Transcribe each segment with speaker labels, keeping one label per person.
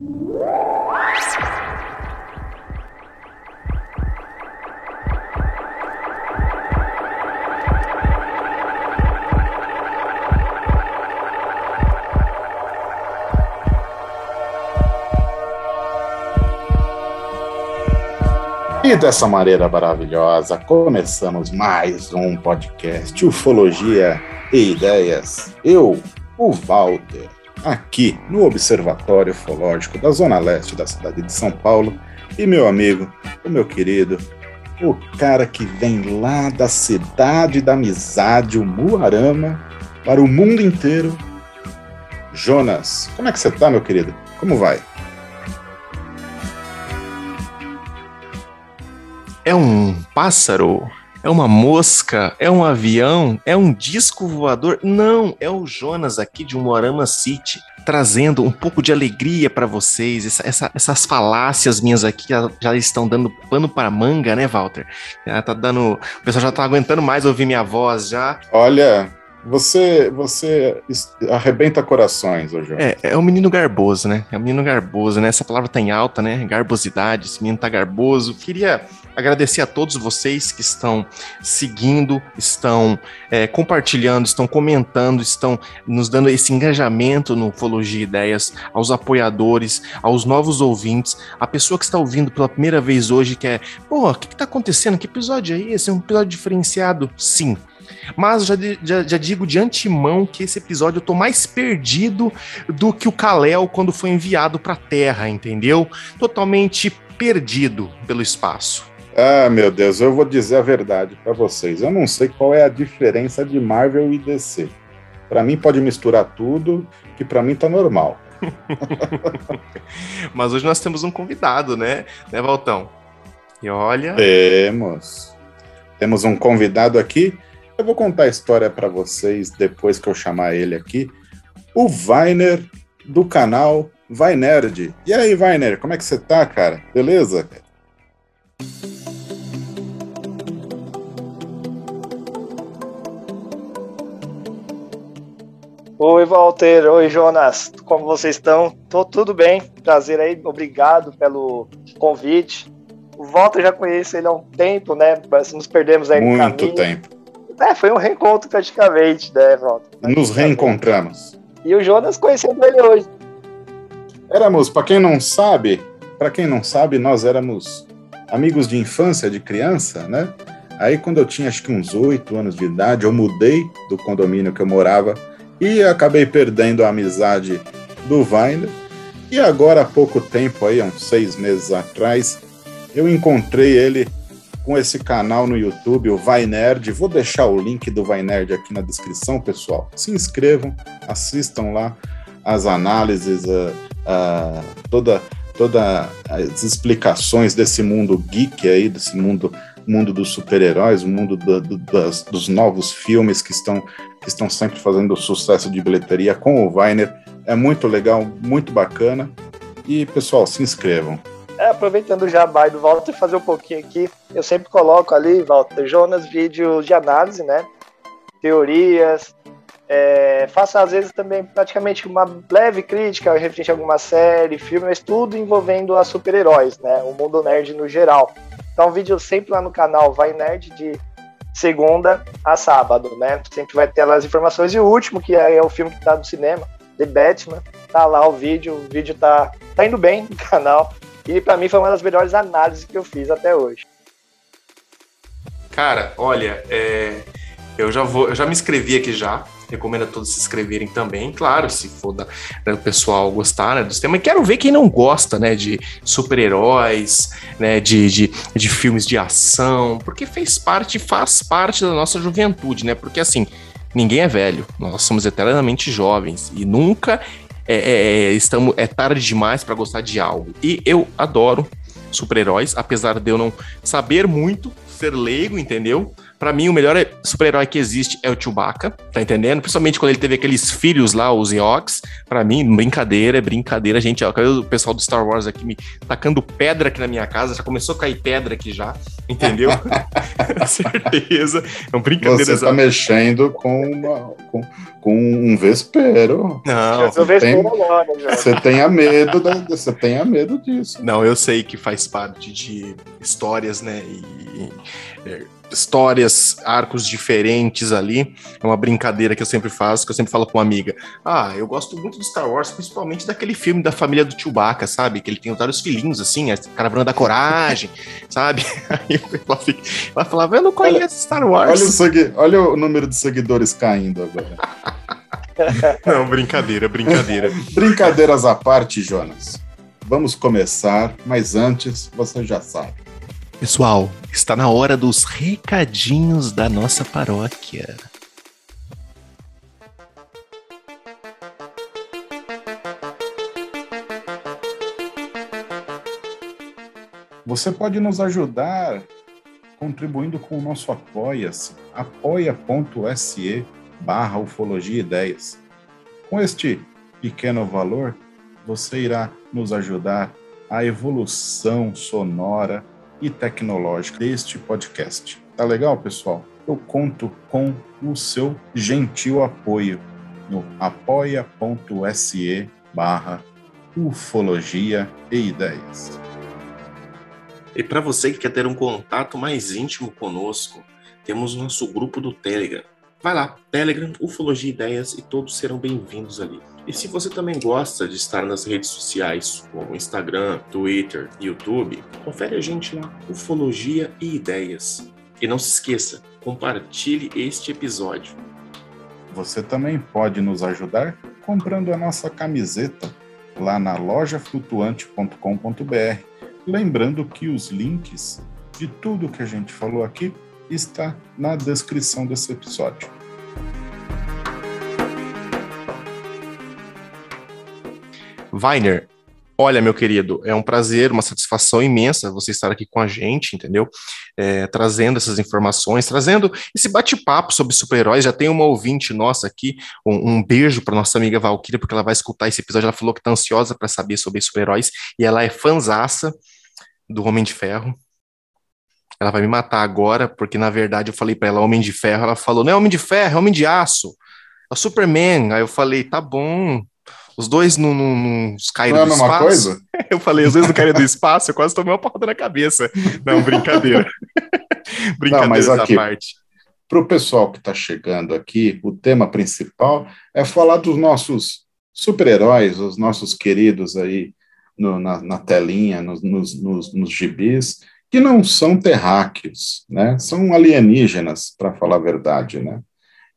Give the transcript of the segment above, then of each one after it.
Speaker 1: E dessa maneira maravilhosa, começamos mais um podcast Ufologia e Ideias. Eu, o Walter, aqui no Observatório Ufológico da Zona Leste da cidade de São Paulo, e meu amigo, o meu querido, o cara que vem lá da cidade da amizade, o Muarama, para o mundo inteiro, Jonas. Como é que você tá, meu querido? Como vai?
Speaker 2: É um pássaro? É uma mosca? É um avião? É um disco voador? Não, é o Jonas aqui de Moarama City, trazendo um pouco de alegria para vocês. Essa, essa, essas falácias minhas aqui já, já, estão dando pano para manga, né, Walter? Já tá dando. O pessoal já tá aguentando mais ouvir minha voz já.
Speaker 1: Olha, você, você arrebenta corações, hoje.
Speaker 2: É, é um menino garboso, né? É um menino garboso, né? Essa palavra tá em alta, né? Garbosidade, esse menino tá garboso. Queria agradecer a todos vocês que estão seguindo, estão é, compartilhando, estão comentando, estão nos dando esse engajamento no Ufologia Ideias, aos apoiadores, aos novos ouvintes, a pessoa que está ouvindo pela primeira vez hoje que é, pô, o que está acontecendo? Que episódio é esse? É um episódio diferenciado? Sim. Mas já, já, já, digo de antemão que esse episódio eu tô mais perdido do que o Kalel quando foi enviado para a Terra, entendeu? Totalmente perdido pelo espaço.
Speaker 1: Ah, meu Deus, eu vou dizer a verdade para vocês. Eu não sei qual é a diferença de Marvel e DC. Para mim pode misturar tudo, que para mim tá normal.
Speaker 2: Mas hoje nós temos um convidado, né? Né, Valtão? E olha.
Speaker 1: Temos. Temos um convidado aqui eu vou contar a história para vocês depois que eu chamar ele aqui. O Vainer do canal Vai Nerd. E aí, Vainer, como é que você tá, cara? Beleza?
Speaker 3: Oi, Walter. Oi, Jonas. Como vocês estão? Tô tudo bem. Prazer aí. Obrigado pelo convite. O Walter já conheço ele há um tempo, né? Nos perdemos aí
Speaker 1: Muito no caminho. Tempo.
Speaker 3: É, foi um reencontro praticamente, né, Walter?
Speaker 1: Nos reencontramos.
Speaker 3: E o Jonas conhecendo ele hoje.
Speaker 1: Éramos, para quem não sabe, para quem não sabe, nós éramos amigos de infância, de criança, né? Aí quando eu tinha acho que uns oito anos de idade, eu mudei do condomínio que eu morava e acabei perdendo a amizade do Vainer. E agora há pouco tempo, aí, uns seis meses atrás, eu encontrei ele com esse canal no YouTube, o Vai Nerd. Vou deixar o link do Vai Nerd aqui na descrição, pessoal. Se inscrevam, assistam lá as análises, uh, uh, toda, toda as explicações desse mundo geek aí, desse mundo mundo dos super-heróis, o mundo do, do, das, dos novos filmes que estão, que estão sempre fazendo sucesso de bilheteria com o Weiner. É muito legal, muito bacana. E, pessoal, se inscrevam.
Speaker 3: É, aproveitando o jabá do Walter, fazer um pouquinho aqui. Eu sempre coloco ali, Walter, Jonas, vídeos de análise, né? Teorias. É, faço às vezes também praticamente uma leve crítica referente a alguma série, filme, mas tudo envolvendo a super-heróis, né? O mundo nerd no geral. Então, vídeo sempre lá no canal Vai Nerd de segunda a sábado, né? Sempre vai ter lá as informações. E o último, que é o filme que tá no cinema, The Batman, tá lá o vídeo. O vídeo tá, tá indo bem no canal. E para mim foi uma das melhores análises que eu fiz até hoje.
Speaker 2: Cara, olha, é, eu já vou, eu já me inscrevi aqui já. Recomendo a todos se inscreverem também, claro, se for da, da pessoal gostar né, dos temas. Quero ver quem não gosta, né, de super-heróis, né, de, de, de filmes de ação, porque fez parte, faz parte da nossa juventude, né? Porque assim, ninguém é velho, nós somos eternamente jovens e nunca é, é, é, estamos, é tarde demais para gostar de algo. E eu adoro super-heróis, apesar de eu não saber muito, ser leigo, entendeu? Para mim, o melhor super-herói que existe é o Chewbacca, tá entendendo? Principalmente quando ele teve aqueles filhos lá, os Ewoks. Para mim, brincadeira, é brincadeira, gente. Ó, o pessoal do Star Wars aqui me tacando pedra aqui na minha casa. Já começou a cair pedra aqui já, entendeu? certeza. É uma brincadeira.
Speaker 1: Você tá mexendo com, uma, com, com um vespero.
Speaker 2: Não,
Speaker 1: você tem, você tenha medo, da, você tenha medo disso.
Speaker 2: Não, eu sei que faz parte de histórias, né? E, e histórias, arcos diferentes ali. É uma brincadeira que eu sempre faço, que eu sempre falo com uma amiga. Ah, eu gosto muito de Star Wars, principalmente daquele filme da família do Chewbacca, sabe? Que ele tem vários filhinhos, assim, a Caravana da Coragem, sabe? Aí ela, fica, ela falava, eu não conheço olha, Star Wars.
Speaker 1: Olha o, segui, olha o número de seguidores caindo agora.
Speaker 2: não, brincadeira, brincadeira.
Speaker 1: Brincadeiras à parte, Jonas. Vamos começar, mas antes, você já sabe
Speaker 2: Pessoal, está na hora dos recadinhos da nossa paróquia.
Speaker 1: Você pode nos ajudar contribuindo com o nosso Apoia-se, apoia.se barra ufologia ideias. Com este pequeno valor, você irá nos ajudar a evolução sonora e tecnológica deste podcast. Tá legal, pessoal? Eu conto com o seu gentil apoio no apoia.se barra ufologia e ideias.
Speaker 2: E para você que quer ter um contato mais íntimo conosco, temos nosso grupo do Telegram. Vai lá, Telegram, Ufologia e Ideias e todos serão bem-vindos ali. E se você também gosta de estar nas redes sociais, como Instagram, Twitter, YouTube, confere a gente lá, Ufologia e Ideias. E não se esqueça, compartilhe este episódio.
Speaker 1: Você também pode nos ajudar comprando a nossa camiseta lá na lojaflutuante.com.br. Lembrando que os links de tudo que a gente falou aqui está na descrição desse episódio.
Speaker 2: Weiner, olha, meu querido, é um prazer, uma satisfação imensa você estar aqui com a gente, entendeu? É, trazendo essas informações, trazendo esse bate-papo sobre super-heróis. Já tem uma ouvinte nossa aqui, um, um beijo para nossa amiga Valkyria, porque ela vai escutar esse episódio. Ela falou que está ansiosa para saber sobre super-heróis e ela é fanzaça do Homem de Ferro. Ela vai me matar agora, porque na verdade eu falei para ela Homem de Ferro. Ela falou: não é Homem de Ferro, é Homem de Aço. É o Superman. Aí eu falei: tá bom, os dois não, não, não caíram não é do espaço. Coisa? Eu falei, os dois não caíram do espaço, eu quase tomei uma porrada na cabeça. Não, brincadeira. brincadeira não, mas aqui, parte.
Speaker 1: Para o pessoal que está chegando aqui, o tema principal é falar dos nossos super-heróis, os nossos queridos aí no, na, na, telinha, nos, nos, nos, nos gibis, que não são terráqueos, né? São alienígenas, para falar a verdade, né?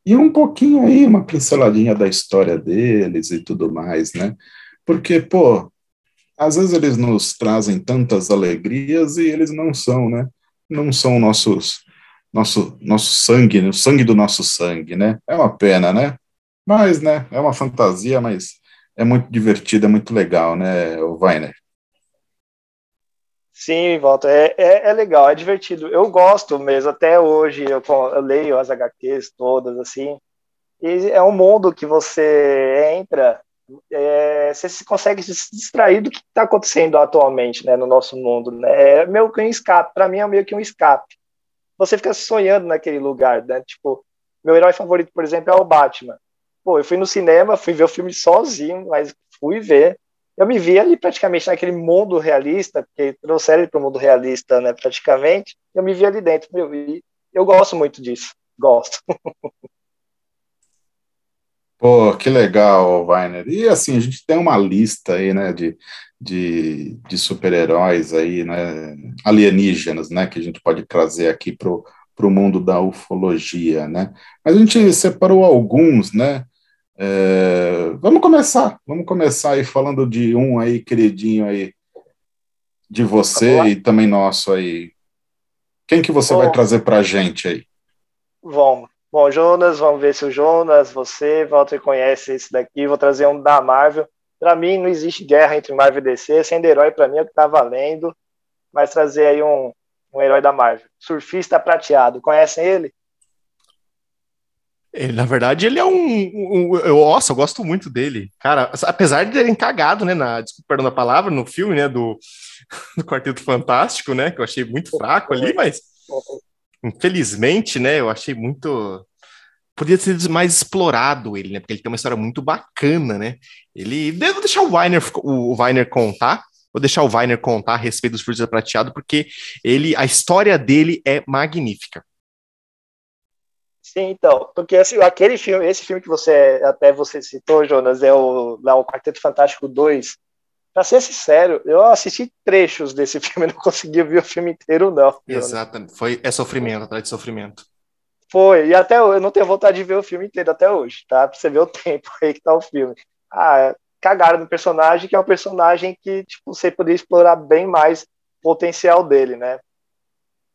Speaker 1: E um pouquinho aí, uma pinceladinha da história deles e tudo mais, né? Porque, pô, às vezes eles nos trazem tantas alegrias e eles não são, né? Não são nossos, nosso, nosso sangue, o sangue do nosso sangue, né? É uma pena, né? Mas, né, é uma fantasia, mas é muito divertido, é muito legal, né, o Weiner?
Speaker 3: Sim, volta. É, é, é, legal, é divertido. Eu gosto mesmo, até hoje eu, eu, leio as HQs todas, assim. E é um mundo que você entra, é, você consegue se distrair do que está acontecendo atualmente né, no nosso mundo. Né? É meio que um escape, para mim é meio que um escape. Você fica sonhando naquele lugar, né? Tipo, meu herói favorito, por exemplo, é o Batman. Pô, eu fui no cinema, fui ver o filme sozinho, mas fui ver eu me vi ali praticamente naquele mundo realista, porque trouxeram ele para o mundo realista, né, praticamente, eu me vi ali dentro, meu, e eu gosto muito disso, gosto.
Speaker 1: Pô, que legal, Weiner. E assim, a gente tem uma lista aí, né, de, de, de super-heróis aí, né, alienígenas, né, que a gente pode trazer aqui pro, pro mundo da ufologia, né. Mas a gente separou alguns, né, é, vamos começar, vamos começar aí falando de um aí, queridinho aí, de você e também nosso aí. Quem que você Bom, vai trazer para a gente aí?
Speaker 3: Vamos. Bom, Jonas, vamos ver se o Jonas, você, Walter, conhece esse daqui. Vou trazer um da Marvel. Para mim, não existe guerra entre Marvel e DC. Sendo herói, para mim, é o que tá valendo. Mas trazer aí um, um herói da Marvel. Surfista prateado. Conhecem ele?
Speaker 2: Ele, na verdade, ele é um, um, um, eu, Nossa, eu gosto muito dele. Cara, apesar de terem cagado, né? Na, desculpa, perdão a palavra, no filme, né? Do, do Quarteto Fantástico, né? Que eu achei muito fraco ali, mas infelizmente, né? Eu achei muito. Podia ser mais explorado ele, né? Porque ele tem uma história muito bacana, né? Ele. Devo deixar o Weiner, o, Weiner contar. Vou deixar o Weiner contar a respeito dos Frutos Prateado, porque ele, a história dele é magnífica.
Speaker 3: Sim, então, porque assim, aquele filme, esse filme que você até você citou, Jonas, é o, lá, o Quarteto Fantástico 2. Pra ser sincero, eu assisti trechos desse filme, não consegui ver o filme inteiro, não.
Speaker 2: Exatamente, foi, é sofrimento, atrás de sofrimento.
Speaker 3: Foi, e até eu não tenho vontade de ver o filme inteiro até hoje, tá? Pra você ver o tempo aí que tá o filme. Ah, cagaram no personagem, que é um personagem que, tipo, você poderia explorar bem mais o potencial dele, né?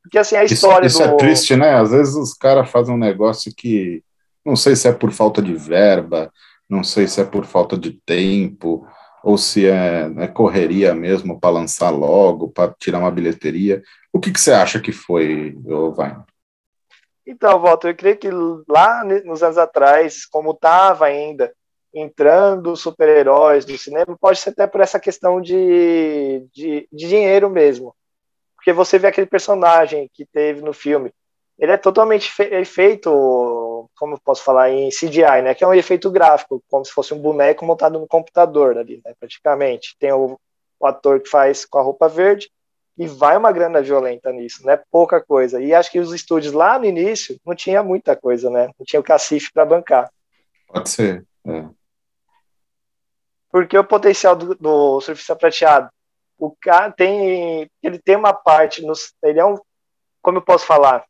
Speaker 3: Porque assim, a história
Speaker 1: isso, isso é do... é triste, né? Às vezes os caras fazem um negócio que não sei se é por falta de verba, não sei se é por falta de tempo, ou se é, é correria mesmo para lançar logo, para tirar uma bilheteria. O que, que você acha que foi, vai?
Speaker 3: Então, Walter, eu creio que lá nos anos atrás, como estava ainda entrando super-heróis do cinema, pode ser até por essa questão de, de, de dinheiro mesmo porque você vê aquele personagem que teve no filme, ele é totalmente fe é feito, como posso falar, em CGI, né? Que é um efeito gráfico, como se fosse um boneco montado no computador ali, né? praticamente. Tem o, o, ator que faz com a roupa verde e vai uma grana violenta nisso, né? Pouca coisa. E acho que os estúdios lá no início não tinha muita coisa, né? Não tinha o cacife para bancar.
Speaker 1: Pode ser. É.
Speaker 3: Porque o potencial do, do surfista prateado o cara tem ele tem uma parte no, ele é um como eu posso falar?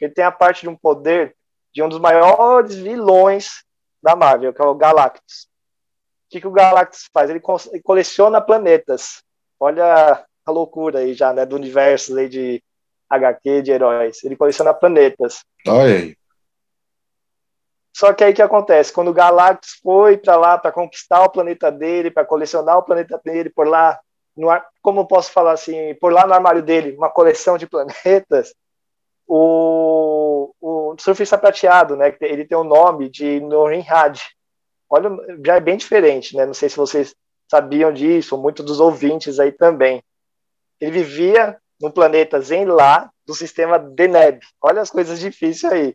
Speaker 3: Ele tem a parte de um poder de um dos maiores vilões da Marvel que é o Galactus. O que, que o Galactus faz? Ele, ele coleciona planetas. Olha a loucura aí já né do universo aí de HQ de heróis. Ele coleciona planetas.
Speaker 1: Olha aí.
Speaker 3: Só que aí que acontece? Quando o Galactus foi para lá para conquistar o planeta dele, para colecionar o planeta dele, por lá no, como posso falar assim, por lá no armário dele, uma coleção de planetas, o, o surfista prateado, né, ele tem o nome de Norinhad. Olha, já é bem diferente, né? Não sei se vocês sabiam disso, muitos dos ouvintes aí também. Ele vivia no planeta Zenlá, do sistema Deneb. Olha as coisas difíceis aí.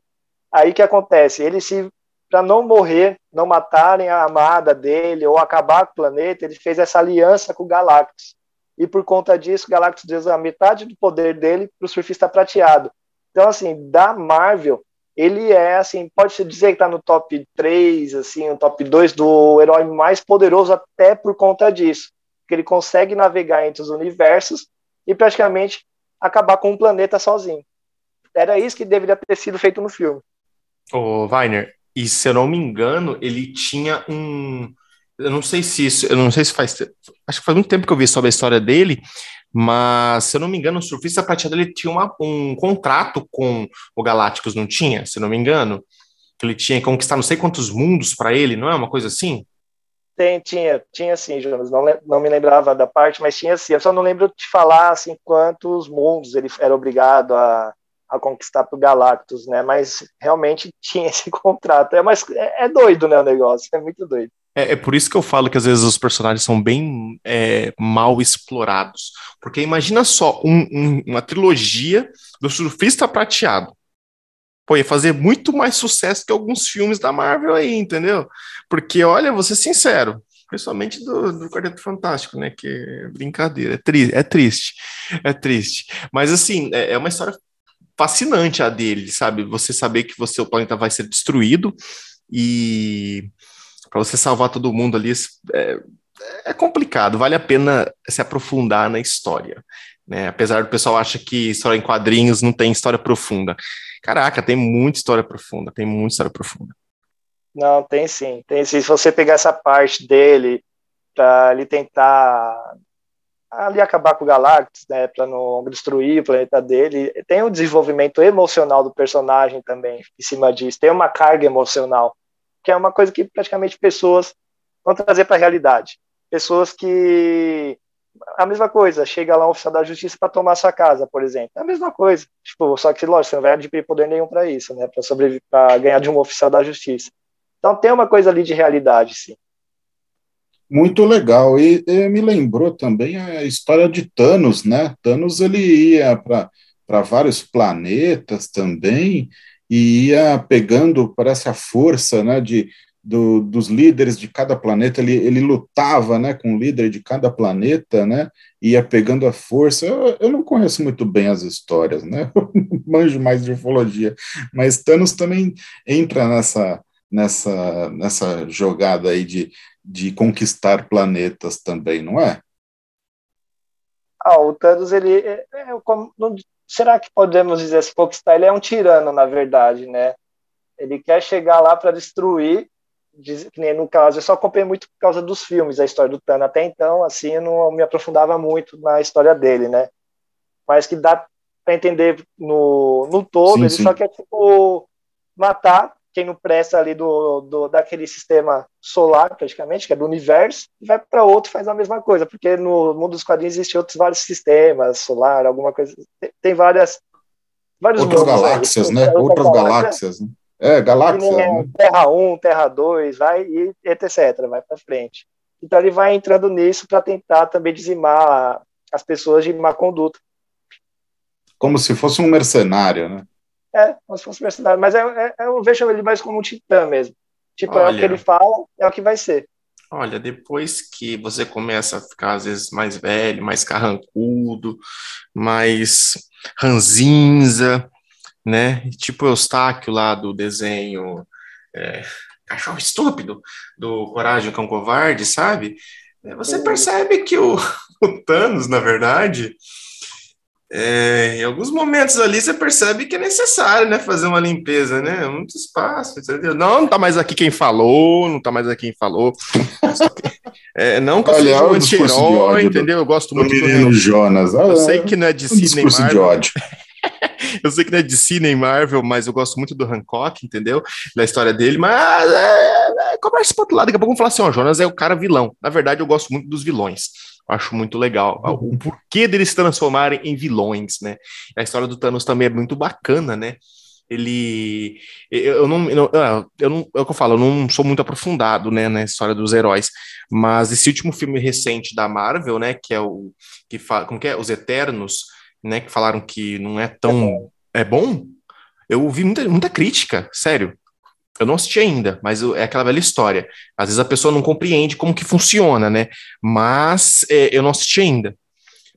Speaker 3: Aí que acontece? Ele se para não morrer, não matarem a amada dele ou acabar com o planeta, ele fez essa aliança com o Galactus. E por conta disso, o Galactus deu a metade do poder dele para o surfista prateado. Então, assim, da Marvel, ele é, assim, pode-se dizer que está no top 3, assim, no top 2 do herói mais poderoso até por conta disso. Que ele consegue navegar entre os universos e praticamente acabar com um planeta sozinho. Era isso que deveria ter sido feito no filme.
Speaker 2: Ô, Weiner, e se eu não me engano, ele tinha um. Eu não sei se isso, eu não sei se faz. Acho que faz muito tempo que eu vi sobre a história dele, mas se eu não me engano, o surfista prateado ele tinha uma, um contrato com o Galácticos, não tinha? Se eu não me engano, que ele tinha que conquistar não sei quantos mundos para ele, não é uma coisa assim?
Speaker 3: Tem, tinha, tinha sim, Jonas. Não, não me lembrava da parte, mas tinha sim. Eu só não lembro de falar assim quantos mundos ele era obrigado a, a conquistar para o Galactus, né? Mas realmente tinha esse contrato. É, mas é, é doido, né, o negócio? É muito doido.
Speaker 2: É, é, por isso que eu falo que às vezes os personagens são bem é, mal explorados. Porque imagina só um, um, uma trilogia do surfista prateado. Pô, ia fazer muito mais sucesso que alguns filmes da Marvel aí, entendeu? Porque, olha, vou ser sincero, principalmente do, do Quarteto Fantástico, né? Que é brincadeira, é, tri é triste, é triste. Mas, assim, é, é uma história fascinante a dele, sabe? Você saber que você, o planeta vai ser destruído e para você salvar todo mundo ali é, é, complicado, vale a pena se aprofundar na história. Né? Apesar do pessoal acha que história em quadrinhos não tem história profunda. Caraca, tem muita história profunda, tem muita história profunda.
Speaker 3: Não, tem sim, tem sim. Se você pegar essa parte dele para ele tentar ali acabar com o Galactus, né, para não destruir o planeta dele. Tem um desenvolvimento emocional do personagem também em cima disso. Tem uma carga emocional, que é uma coisa que praticamente pessoas vão trazer para a realidade. Pessoas que a mesma coisa, chega lá um oficial da justiça para tomar sua casa, por exemplo. É a mesma coisa. Tipo, só que, lógico, você não vai adquirir poder nenhum para isso, né? Para sobreviver, para ganhar de um oficial da justiça. Então tem uma coisa ali de realidade, sim.
Speaker 1: Muito legal. E, e me lembrou também a história de Thanos, né? Thanos ele ia para vários planetas também e ia pegando, parece, a força né, de, do, dos líderes de cada planeta, ele, ele lutava né, com o líder de cada planeta, né, ia pegando a força. Eu, eu não conheço muito bem as histórias, né, eu manjo mais de ufologia, mas Thanos também entra nessa, nessa, nessa jogada aí de, de conquistar planetas também, não é?
Speaker 3: Ah, o Thanos, ele, é, é, como, não, será que podemos dizer assim, conquistar? Ele é um tirano, na verdade, né? Ele quer chegar lá para destruir que nem no caso, eu só acompanhei muito por causa dos filmes, a história do Thanos. Até então, assim, eu não me aprofundava muito na história dele, né? Mas que dá para entender no, no todo, sim, ele sim. só quer, tipo, matar quem não presta ali do, do, daquele sistema solar, praticamente, que é do universo, e vai para outro e faz a mesma coisa, porque no mundo dos quadrinhos existem outros vários sistemas, solar, alguma coisa, tem, várias...
Speaker 1: Vários Outras galáxias, aí, né? Outras galáxias, né? É, galáxia.
Speaker 3: Né? Terra 1, Terra 2, vai e etc. Vai para frente. Então ele vai entrando nisso para tentar também dizimar as pessoas de má conduta.
Speaker 1: Como se fosse um mercenário, né?
Speaker 3: É, como se fosse um. Mas é, é, eu vejo ele mais como um titã mesmo. Tipo, Olha, é o que ele fala, é o que vai ser.
Speaker 2: Olha, depois que você começa a ficar, às vezes, mais velho, mais carrancudo, mais ranzinza, né? Tipo o Eustáquio lá do desenho é, Cachorro Estúpido, do Coragem com Covarde, sabe? É, você percebe que o, o Thanos, na verdade, é, em alguns momentos ali você percebe que é necessário, né, fazer uma limpeza, né? Muito espaço, entendeu? Não, não tá mais aqui quem falou, não tá mais aqui quem falou. É, não que eu seja um anti-herói, entendeu? Eu gosto muito do
Speaker 1: menino Jonas.
Speaker 2: eu sei que não é de um cinema. De ódio. eu sei que não é de nem Marvel, mas eu gosto muito do Hancock, entendeu? Da história dele, mas é, é, conversa para outro lado. Daqui a pouco vamos falar assim: ó, Jonas é o cara vilão. Na verdade, eu gosto muito dos vilões. Acho muito legal. O porquê deles se transformarem em vilões, né? A história do Thanos também é muito bacana, né? ele eu não, eu não, eu não é o que eu falo, eu não sou muito aprofundado, né, na história dos heróis, mas esse último filme recente da Marvel, né, que é o que fala, como que é, os Eternos, né, que falaram que não é tão. É bom? Eu ouvi muita, muita crítica, sério. Eu não assisti ainda, mas é aquela velha história. Às vezes a pessoa não compreende como que funciona, né? Mas é, eu não assisti ainda.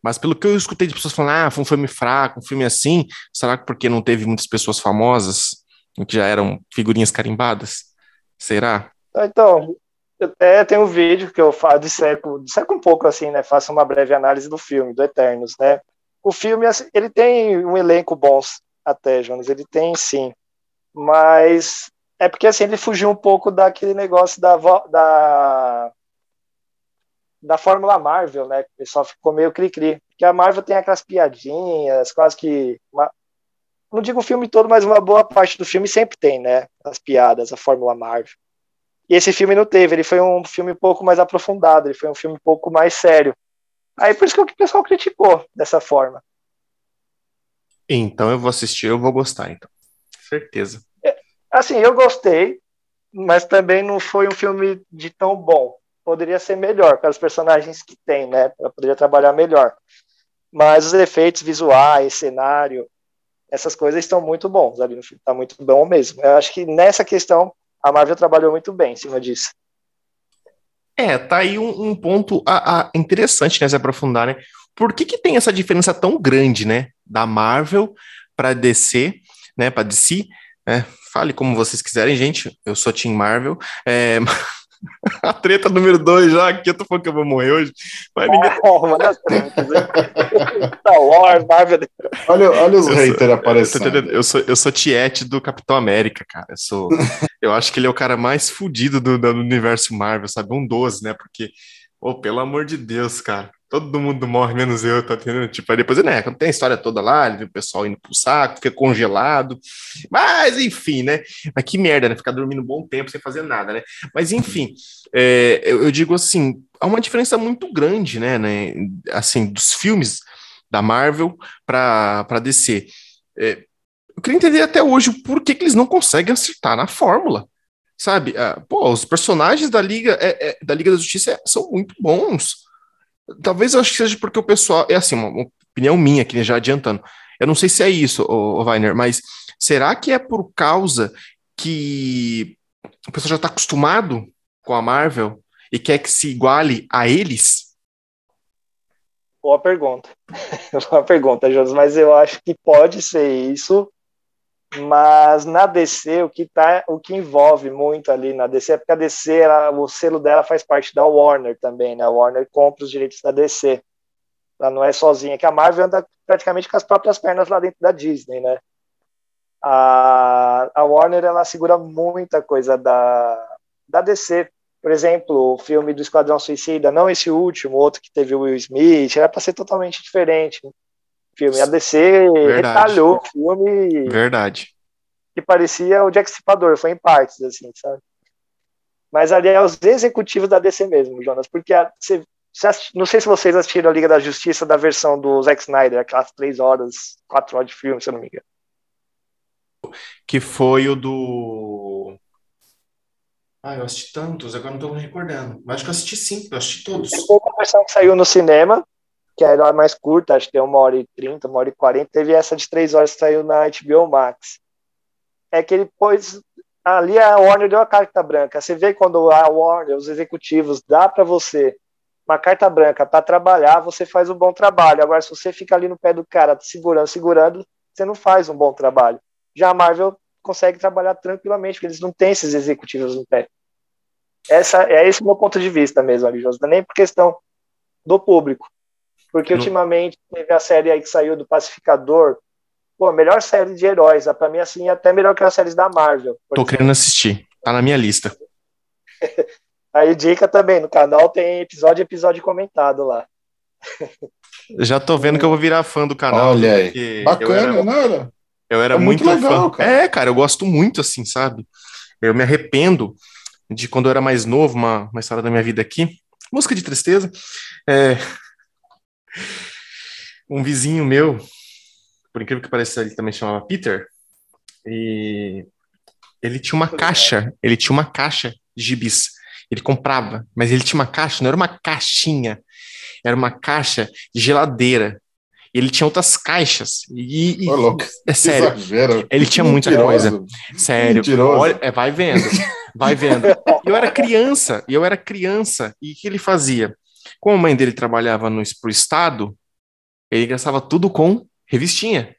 Speaker 2: Mas pelo que eu escutei de pessoas falando, ah, foi um filme fraco, um filme assim, será que porque não teve muitas pessoas famosas, que já eram figurinhas carimbadas? Será?
Speaker 3: Então, até tem um vídeo que eu falo, disseco, disseco um pouco assim, né? Faço uma breve análise do filme, do Eternos, né? o filme assim, ele tem um elenco bom até, Jonas, ele tem sim, mas é porque assim ele fugiu um pouco daquele negócio da da da Fórmula Marvel, né? O pessoal ficou meio cri-cri. Porque a Marvel tem aquelas piadinhas, quase que. Uma, não digo o filme todo, mas uma boa parte do filme sempre tem, né? As piadas, a Fórmula Marvel. E esse filme não teve, ele foi um filme um pouco mais aprofundado, ele foi um filme um pouco mais sério. Aí por isso que o pessoal criticou dessa forma.
Speaker 2: Então eu vou assistir, eu vou gostar, então. Certeza.
Speaker 3: Assim, eu gostei, mas também não foi um filme de tão bom. Poderia ser melhor para os personagens que tem, né? Eu poderia trabalhar melhor. Mas os efeitos visuais, cenário, essas coisas estão muito bons ali no filme. Está muito bom mesmo. Eu acho que nessa questão a Marvel trabalhou muito bem em cima disso.
Speaker 2: É, tá aí um, um ponto a, a interessante, né, se aprofundar, né? Por que que tem essa diferença tão grande, né, da Marvel para DC, né, para DC, né? Fale como vocês quiserem, gente, eu sou Team Marvel, é... a treta número dois já, aqui eu tô falando que eu vou morrer hoje. Mas ninguém... Oh, tretas.
Speaker 1: Star Wars, Marvel. Olha, olha os haters aparecendo.
Speaker 2: Eu sou, eu sou tiete do Capitão América, cara. Eu sou. eu acho que ele é o cara mais fudido do, do universo Marvel, sabe? Um 12, né? Porque, oh, pelo amor de Deus, cara. Todo mundo morre, menos eu, tá entendendo? Tipo, aí depois, né, tem a história toda lá, ele vê o pessoal indo pro saco, fica congelado, mas enfim, né? Mas que merda, né? Ficar dormindo um bom tempo sem fazer nada, né? Mas enfim, é, eu, eu, digo assim, há uma diferença muito grande, né, né assim, dos filmes da Marvel para DC. É, eu queria entender até hoje por que, que eles não conseguem acertar na fórmula sabe? Ah, pô, os personagens da Liga, é, é, da Liga da Justiça são muito bons. Talvez eu acho que seja porque o pessoal. É assim, uma, opinião minha aqui, já adiantando. Eu não sei se é isso, o Weiner, mas será que é por causa que o pessoal já está acostumado com a Marvel e quer que se iguale a eles?
Speaker 3: Boa pergunta. Boa pergunta, Jonas, mas eu acho que pode ser isso, mas na DC, o que, tá, o que envolve muito ali na DC é porque a DC, ela, o selo dela faz parte da Warner também, né? A Warner compra os direitos da DC. Ela não é sozinha, que a Marvel anda praticamente com as próprias pernas lá dentro da Disney, né? A, a Warner, ela segura muita coisa da, da DC. Por exemplo, o filme do Esquadrão Suicida, não esse último, outro que teve o Will Smith, era para ser totalmente diferente filme. A DC Verdade. retalhou o filme.
Speaker 2: Verdade.
Speaker 3: Que parecia o Jack Stripador, foi em partes, assim, sabe? Mas ali é os executivos da DC mesmo, Jonas, porque a, você, não sei se vocês assistiram a Liga da Justiça da versão do Zack Snyder, aquelas três horas, quatro horas de filme, se eu não me engano.
Speaker 2: Que foi o do. Ah, eu assisti tantos, agora não estou me recordando. Mas acho que eu assisti sim, eu assisti todos. Tem
Speaker 3: uma versão que saiu no cinema, que era mais curta, acho que tem uma hora e trinta, uma hora e quarenta, teve essa de três horas que saiu na HBO Max. É que ele pôs. Ali a Warner deu a carta branca. Você vê quando a Warner, os executivos, dá para você uma carta branca para trabalhar, você faz um bom trabalho. Agora, se você fica ali no pé do cara, segurando, segurando, você não faz um bom trabalho. Já a Marvel consegue trabalhar tranquilamente, porque eles não têm esses executivos no pé. Essa, é esse o meu ponto de vista mesmo, ali, José. Nem por questão do público. Porque no... ultimamente teve a série aí que saiu do Pacificador. Pô, melhor série de heróis. Para mim, assim, até melhor que as séries da Marvel.
Speaker 2: Tô exemplo. querendo assistir. Tá na minha lista.
Speaker 3: aí, dica também, no canal tem episódio episódio comentado lá.
Speaker 2: Já tô vendo que eu vou virar fã do canal.
Speaker 1: Olha aí. Bacana, não era?
Speaker 2: Eu era é muito, muito legal, fã. Cara. É, cara, eu gosto muito, assim, sabe? Eu me arrependo de quando eu era mais novo, uma, uma história da minha vida aqui. Música de tristeza. É, um vizinho meu, por incrível que pareça, ele também chamava Peter, e ele tinha uma caixa, ele tinha uma caixa de gibis. Ele comprava, mas ele tinha uma caixa, não era uma caixinha, era uma caixa de geladeira. E ele tinha outras caixas. E, e
Speaker 1: Ô,
Speaker 2: é sério. Exagero. Ele tinha muita coisa. Sério. Olha, é, vai vendo. Vai vendo. Eu era criança, e eu era criança, e o que ele fazia? Como a mãe dele trabalhava no pro estado, ele gastava tudo com revistinha.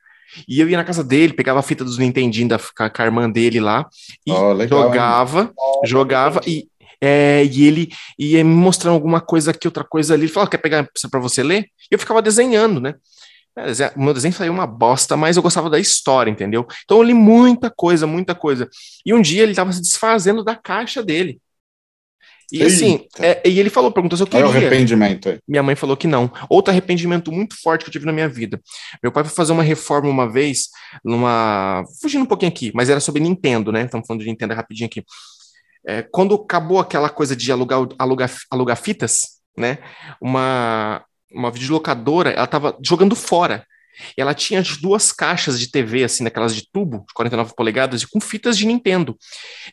Speaker 2: E eu ia na casa dele, pegava a fita dos Nintendinho da com a irmã dele lá e oh, legal, jogava, jogava e é, e ele ia me mostrando alguma coisa aqui, outra coisa ali. Ele falou: quer pegar para você ler? E eu ficava desenhando, né? O meu desenho saiu uma bosta, mas eu gostava da história, entendeu? Então eu li muita coisa, muita coisa. E um dia ele estava se desfazendo da caixa dele. E assim, é, e ele falou, perguntou se eu queria. É o
Speaker 1: arrependimento.
Speaker 2: Minha mãe falou que não. Outro arrependimento muito forte que eu tive na minha vida. Meu pai foi fazer uma reforma uma vez, numa. Fugindo um pouquinho aqui, mas era sobre Nintendo, né? Estamos falando de Nintendo rapidinho aqui. É, quando acabou aquela coisa de alugar, alugar, alugar fitas, né? Uma, uma videolocadora, ela estava jogando fora. Ela tinha as duas caixas de TV, assim, daquelas de tubo, de 49 polegadas, com fitas de Nintendo.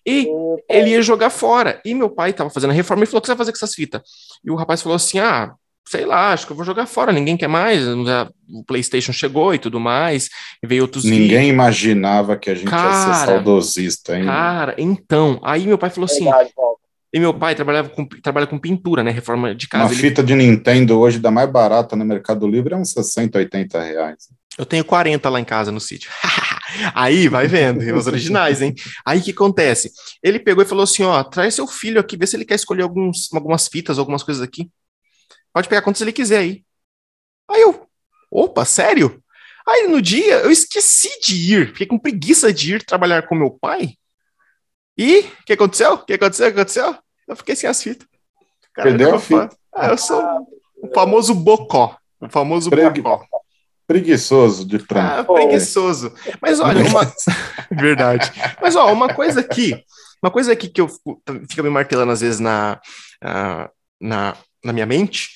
Speaker 2: E ele ia jogar fora. E meu pai estava fazendo a reforma e falou: O que você vai fazer com essas fitas? E o rapaz falou assim: Ah, sei lá, acho que eu vou jogar fora, ninguém quer mais, o PlayStation chegou e tudo mais, e veio outros
Speaker 1: Ninguém vídeos. imaginava que a gente cara, ia ser saudosista, hein?
Speaker 2: Cara, então, aí meu pai falou assim, Verdade, e meu pai trabalhava com, trabalha com pintura, né? Reforma de casa.
Speaker 1: Uma
Speaker 2: ele...
Speaker 1: fita de Nintendo hoje da mais barata no Mercado Livre é uns 60, 80 reais.
Speaker 2: Eu tenho 40 lá em casa no sítio. Aí, vai vendo, os originais, hein? Aí o que acontece? Ele pegou e falou assim: ó, traz seu filho aqui, vê se ele quer escolher alguns, algumas fitas, algumas coisas aqui. Pode pegar quantas ele quiser aí. Aí eu, opa, sério? Aí no dia eu esqueci de ir, fiquei com preguiça de ir trabalhar com meu pai. E o que aconteceu? O que aconteceu? O que aconteceu? Eu fiquei sem as fitas.
Speaker 1: Cara, Perdeu a fita.
Speaker 2: Ah, eu sou. O famoso bocó. O famoso Pregui... bocó.
Speaker 1: Preguiçoso de pranto.
Speaker 2: Ah, preguiçoso. Mas olha, uma. Verdade. Mas ó, uma coisa aqui, uma coisa aqui que eu fica me martelando às vezes na, na, na minha mente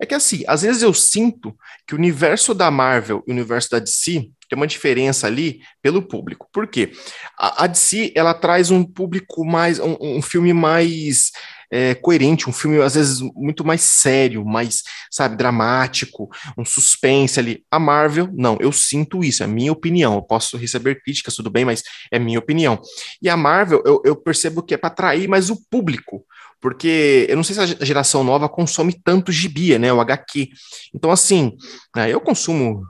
Speaker 2: é que assim, às vezes eu sinto que o universo da Marvel e o universo da DC tem uma diferença ali pelo público. Por quê? A, a DC ela traz um público mais, um, um filme mais é, coerente, um filme às vezes muito mais sério, mais, sabe, dramático, um suspense ali. A Marvel, não, eu sinto isso, é minha opinião. Eu posso receber críticas, tudo bem, mas é minha opinião. E a Marvel, eu, eu percebo que é para atrair mais o público porque eu não sei se a geração nova consome tanto gibia, né, o HQ. Então, assim, né, eu consumo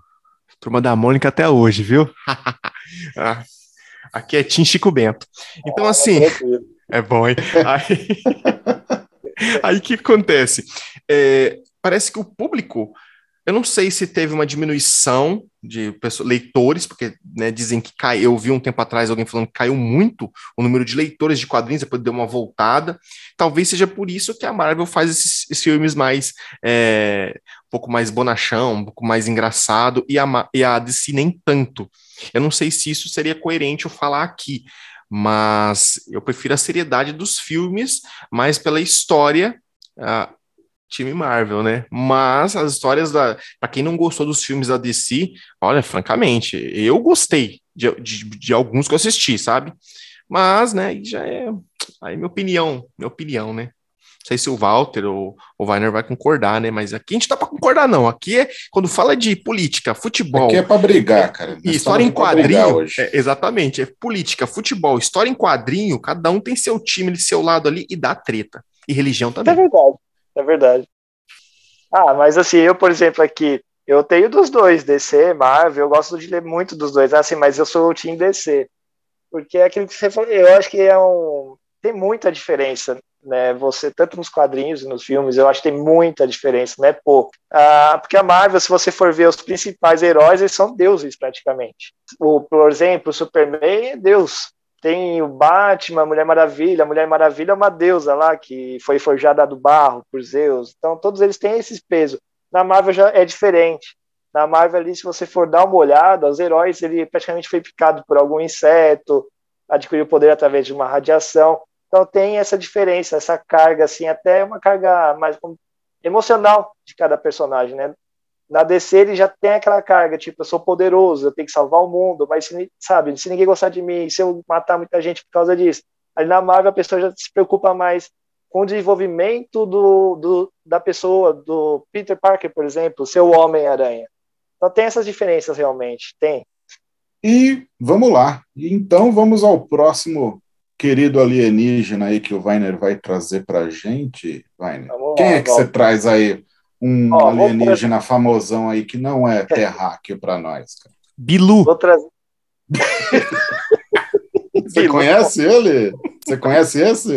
Speaker 2: Turma da Mônica até hoje, viu? Ah, aqui é Tim Chico Bento. Então, assim, é bom, hein? Aí o que acontece? É, parece que o público eu não sei se teve uma diminuição de pessoas, leitores, porque né, dizem que cai, eu vi um tempo atrás alguém falando que caiu muito o número de leitores de quadrinhos, depois deu uma voltada. Talvez seja por isso que a Marvel faz esses, esses filmes mais é, um pouco mais bonachão, um pouco mais engraçado, e a, e a DC nem tanto. Eu não sei se isso seria coerente eu falar aqui, mas eu prefiro a seriedade dos filmes, mais pela história. Uh, time Marvel, né? Mas as histórias da. Pra quem não gostou dos filmes da DC, olha, francamente, eu gostei de, de, de alguns que eu assisti, sabe? Mas, né, já é. Aí, minha opinião, minha opinião, né? Não sei se o Walter ou o Weiner vai concordar, né? Mas aqui a gente tá para concordar, não. Aqui é quando fala de política, futebol.
Speaker 1: Aqui é para brigar, cara.
Speaker 2: E história em quadrinho. É, exatamente. É política, futebol, história em quadrinho, cada um tem seu time de seu lado ali e dá treta. E religião também.
Speaker 3: É verdade. É verdade. Ah, mas assim, eu, por exemplo, aqui, eu tenho dos dois, DC, Marvel, eu gosto de ler muito dos dois, assim, mas eu sou o Team DC. Porque é aquilo que você falou, eu acho que é um. Tem muita diferença, né? Você, tanto nos quadrinhos e nos filmes, eu acho que tem muita diferença, não é pouco. Ah, porque a Marvel, se você for ver os principais heróis, eles são deuses praticamente. O, por exemplo, o Superman é Deus. Tem o Batman, a Mulher Maravilha. A Mulher Maravilha é uma deusa lá que foi forjada do barro por Zeus. Então, todos eles têm esses pesos. Na Marvel já é diferente. Na Marvel ali, se você for dar uma olhada, os heróis, ele praticamente foi picado por algum inseto, adquiriu poder através de uma radiação. Então tem essa diferença, essa carga, assim, até uma carga mais emocional de cada personagem, né? Na DC ele já tem aquela carga, tipo, eu sou poderoso, eu tenho que salvar o mundo, mas se, sabe, se ninguém gostar de mim, se eu matar muita gente por causa disso. Aí na Marvel a pessoa já se preocupa mais com o desenvolvimento do, do da pessoa, do Peter Parker, por exemplo, seu Homem-Aranha. Então tem essas diferenças realmente, tem.
Speaker 1: E vamos lá. Então vamos ao próximo querido alienígena aí que o Weiner vai trazer pra gente. Weiner. Quem é que você traz aí? um Ó, alienígena famosão aí que não é terráqueo para nós. Cara.
Speaker 2: Bilu. Vou trazer.
Speaker 1: Você Bilu. conhece ele? Você conhece esse?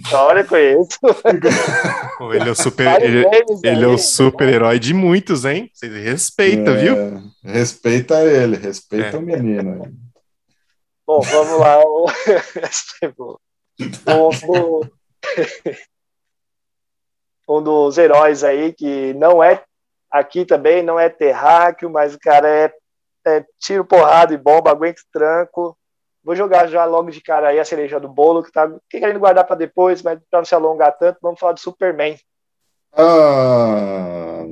Speaker 3: História, conheço.
Speaker 2: ele é o super, ele, ele é o super herói de muitos, hein? Você respeita, é, viu?
Speaker 1: Respeita ele, respeita é. o menino.
Speaker 3: Bom, vamos lá. o, um dos heróis aí que não é aqui também, não é terráqueo, mas o cara é, é tiro, porrada e bomba, aguenta tranco. Vou jogar já logo de cara aí a cereja do bolo, que tá querendo guardar para depois, mas para não se alongar tanto, vamos falar do Superman.
Speaker 1: Ah,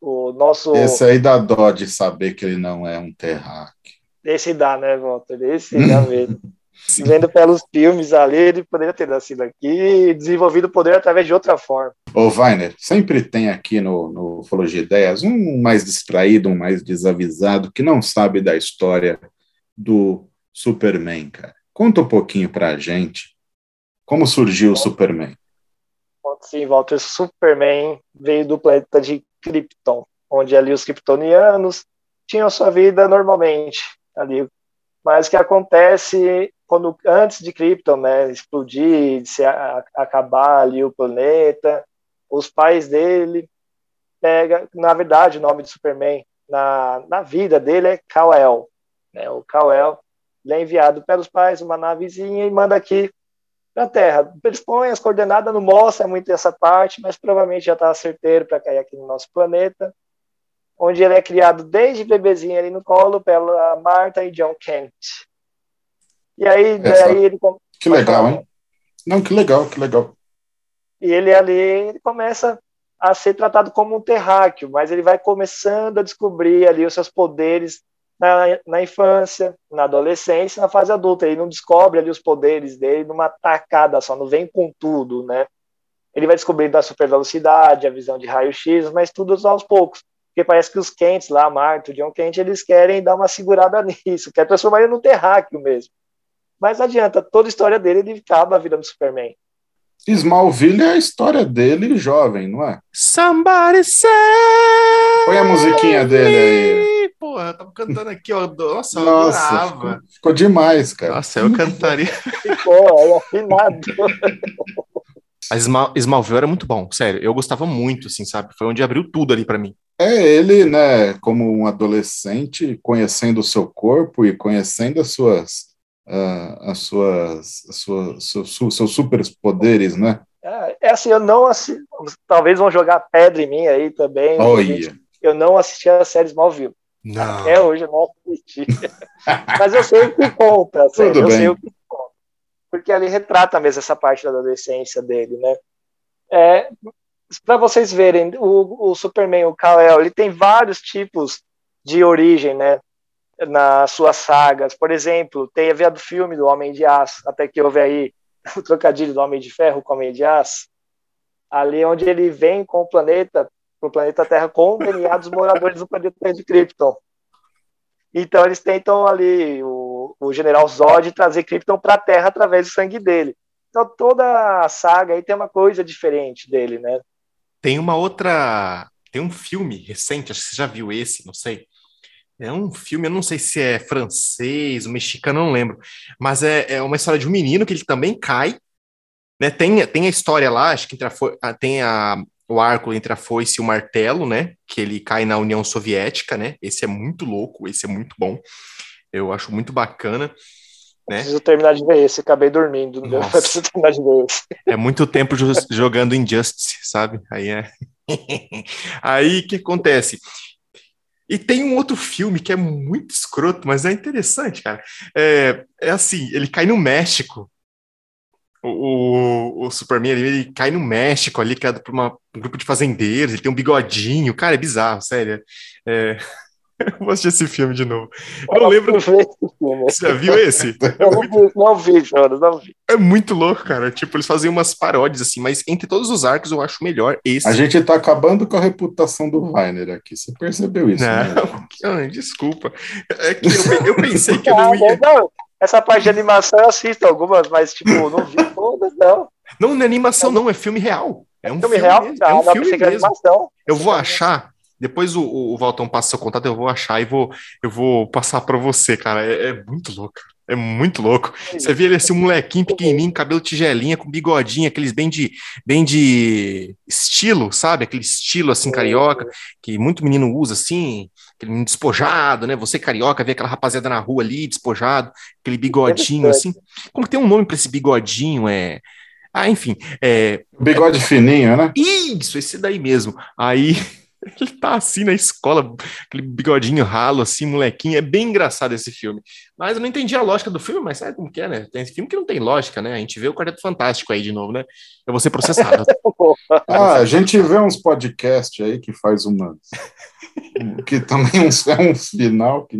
Speaker 3: o nosso.
Speaker 1: Esse aí dá dó de saber que ele não é um terráqueo.
Speaker 3: Esse dá, né, Walter? Esse dá mesmo. Vendo pelos filmes ali, ele poderia ter nascido aqui e desenvolvido o poder através de outra forma.
Speaker 1: Ô, Weiner, sempre tem aqui no, no Ufologia Ideias um mais distraído, um mais desavisado, que não sabe da história do Superman, cara. Conta um pouquinho pra gente como surgiu o Superman.
Speaker 3: Sim, Walter, Superman veio do planeta de Krypton, onde ali os kryptonianos tinham sua vida normalmente. Ali mas o que acontece quando antes de Krypton, né, explodir, se a, acabar ali o planeta, os pais dele pega, na verdade, o nome de Superman na, na vida dele é Kal-El, né? O Kal-El é enviado pelos pais uma navezinha e manda aqui para a Terra. Eles põem as coordenadas, não mostra muito essa parte, mas provavelmente já está certeiro para cair aqui no nosso planeta, onde ele é criado desde bebezinho ali no colo pela Martha e John Kent. E aí, daí ele...
Speaker 1: Que legal, hein? Não, que legal, que legal.
Speaker 3: E ele ali ele começa a ser tratado como um terráqueo, mas ele vai começando a descobrir ali os seus poderes na, na infância, na adolescência, na fase adulta. Ele não descobre ali os poderes dele numa tacada só, não vem com tudo, né? Ele vai descobrindo a super velocidade, a visão de raio-x, mas tudo aos poucos. Porque parece que os Kents lá, Marto, John Kent, eles querem dar uma segurada nisso, quer transformar ele num terráqueo mesmo. Mas não adianta, toda a história dele, ele acaba virando Superman.
Speaker 1: Smallville é a história dele jovem, não é?
Speaker 2: Somebody say
Speaker 1: Põe a musiquinha dele aí.
Speaker 2: Porra, eu tava cantando aqui, ó. Nossa, eu
Speaker 1: Nossa,
Speaker 2: adorava.
Speaker 1: ficou, ficou demais, cara.
Speaker 2: Nossa, eu cantaria.
Speaker 3: Ficou aí afinado.
Speaker 2: A Small, Smallville era muito bom, sério. Eu gostava muito, assim, sabe? Foi onde abriu tudo ali pra mim.
Speaker 1: É ele, né, como um adolescente, conhecendo o seu corpo e conhecendo as suas, ah, as suas, as suas, seus, seus superpoderes, né?
Speaker 3: É, é assim, eu não assisti. Talvez vão jogar pedra em mim aí também.
Speaker 1: Olha,
Speaker 3: Eu não assisti a série Smallville.
Speaker 2: Não.
Speaker 3: Até hoje eu não assisti. Mas eu sei o que conta, sério,
Speaker 1: Tudo
Speaker 3: eu
Speaker 1: bem.
Speaker 3: sei o que. Porque ali retrata mesmo essa parte da adolescência dele, né? É, para vocês verem, o, o Superman, o Kal-El, ele tem vários tipos de origem, né? Nas suas sagas. Por exemplo, teve a do filme do Homem de Aço, até que houve aí o trocadilho do Homem de Ferro com o Homem de Aço. Ali onde ele vem com o planeta, o planeta Terra, com o DNA dos moradores do planeta de Krypton. Então eles tentam ali, o, o General Zod, trazer Krypton para a Terra através do sangue dele. Então toda a saga aí tem uma coisa diferente dele, né?
Speaker 2: Tem uma outra. Tem um filme recente, acho que você já viu esse, não sei. É um filme, eu não sei se é francês mexicano, não lembro. Mas é, é uma história de um menino que ele também cai. Né? Tem, tem a história lá, acho que entre a tem a, o arco entre a foice e o martelo, né? Que ele cai na União Soviética, né? Esse é muito louco, esse é muito bom. Eu acho muito bacana. Né?
Speaker 3: Preciso terminar de ver esse, acabei dormindo. Pra preciso terminar de ver esse.
Speaker 2: É muito tempo jo- jogando Injustice, sabe? Aí é. Aí o que acontece? E tem um outro filme que é muito escroto, mas é interessante, cara. É, é assim, ele cai no México. O, o, o Superman ele, ele cai no México ali, criado por uma- um grupo de fazendeiros, ele tem um bigodinho, cara, é bizarro, sério. É, eu vou assistir esse filme de novo. Eu lembro.
Speaker 3: esse filme.
Speaker 2: Você já viu esse? É
Speaker 3: Eu
Speaker 2: muito
Speaker 3: não vi, não vi, Jonas, não vi.
Speaker 2: é muito louco, cara. Tipo, eles faziam umas paródias assim, mas entre todos os arcos eu acho melhor esse.
Speaker 1: a gente tá acabando com a reputação do Rainer aqui. Você percebeu isso, né?
Speaker 2: Não, ah, desculpa. É que eu, eu pensei que eu não
Speaker 3: Ah,
Speaker 2: ia.
Speaker 3: não, essa parte de animação eu assisto algumas, mas tipo, não vi todas, não.
Speaker 2: Não, não é animação, não, é filme real. É um
Speaker 3: filme,
Speaker 2: filme,
Speaker 3: real?
Speaker 2: mesmo.
Speaker 3: Ah,
Speaker 2: É um
Speaker 3: não,
Speaker 2: filme mesmo.
Speaker 3: animação.
Speaker 2: Eu vou achar. Depois o, o Valtão passa seu contato, eu vou achar e vou, eu vou passar pra você, cara. É, é muito louco. É muito louco. Você vê ele assim, um molequinho pequenininho, cabelo tigelinha, com bigodinho, aqueles bem de, bem de estilo, sabe? Aquele estilo assim carioca, que muito menino usa assim, aquele menino despojado, né? Você carioca, vê aquela rapaziada na rua ali, despojado, aquele bigodinho assim. Como que tem um nome pra esse bigodinho? É. Ah, enfim. É...
Speaker 1: Bigode fininho, né?
Speaker 2: Isso, esse daí mesmo. Aí ele tá assim na escola, aquele bigodinho ralo, assim, molequinho. É bem engraçado esse filme. Mas eu não entendi a lógica do filme, mas sabe como que é, né? Tem esse filme que não tem lógica, né? A gente vê o Quarteto Fantástico aí de novo, né? Eu vou ser processado.
Speaker 1: Ah, a gente vê uns podcasts aí que faz uma. que também é um final que.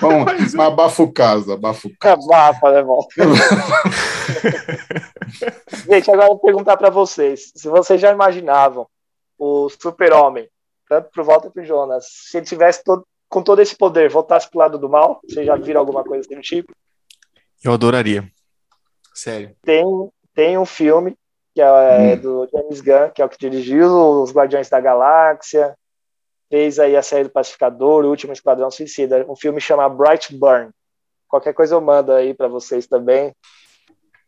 Speaker 1: Bom, mas abafa o caso, abafa o caso.
Speaker 3: Abafa, né, irmão? Gente, agora eu vou perguntar para vocês. Se vocês já imaginavam o super-homem, tanto pro Walter pro Jonas, se ele tivesse todo, com todo esse poder, voltasse pro lado do mal, vocês já viram alguma coisa assim do tipo?
Speaker 2: Eu adoraria. Sério.
Speaker 3: Tem, tem um filme que é do James Gunn, que é o que dirigiu Os Guardiões da Galáxia, fez aí a série do Pacificador, O Último Esquadrão Suicida, um filme chamado Bright Burn. Qualquer coisa eu mando aí para vocês também.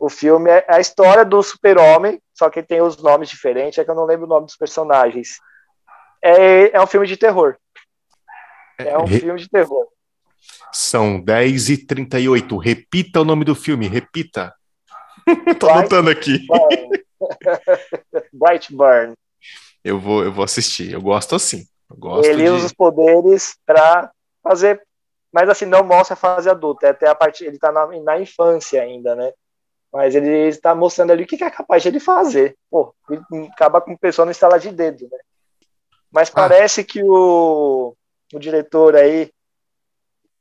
Speaker 3: O filme é a história do super-homem, só que tem os nomes diferentes, é que eu não lembro o nome dos personagens. É, é um filme de terror. É um
Speaker 2: Re-
Speaker 3: filme de terror.
Speaker 2: São 10h38. Repita o nome do filme, repita. Tô anotando aqui.
Speaker 3: Brightburn.
Speaker 2: Eu vou, eu vou assistir. Eu gosto assim. Eu gosto
Speaker 3: ele
Speaker 2: de...
Speaker 3: usa os poderes para fazer, mas assim não mostra a fase adulta. É até a parte, ele tá na, na infância ainda, né? Mas ele está mostrando ali o que é capaz de ele fazer. Pô, ele acaba com pessoa no instalar de dedo, né? Mas ah. parece que o, o diretor aí,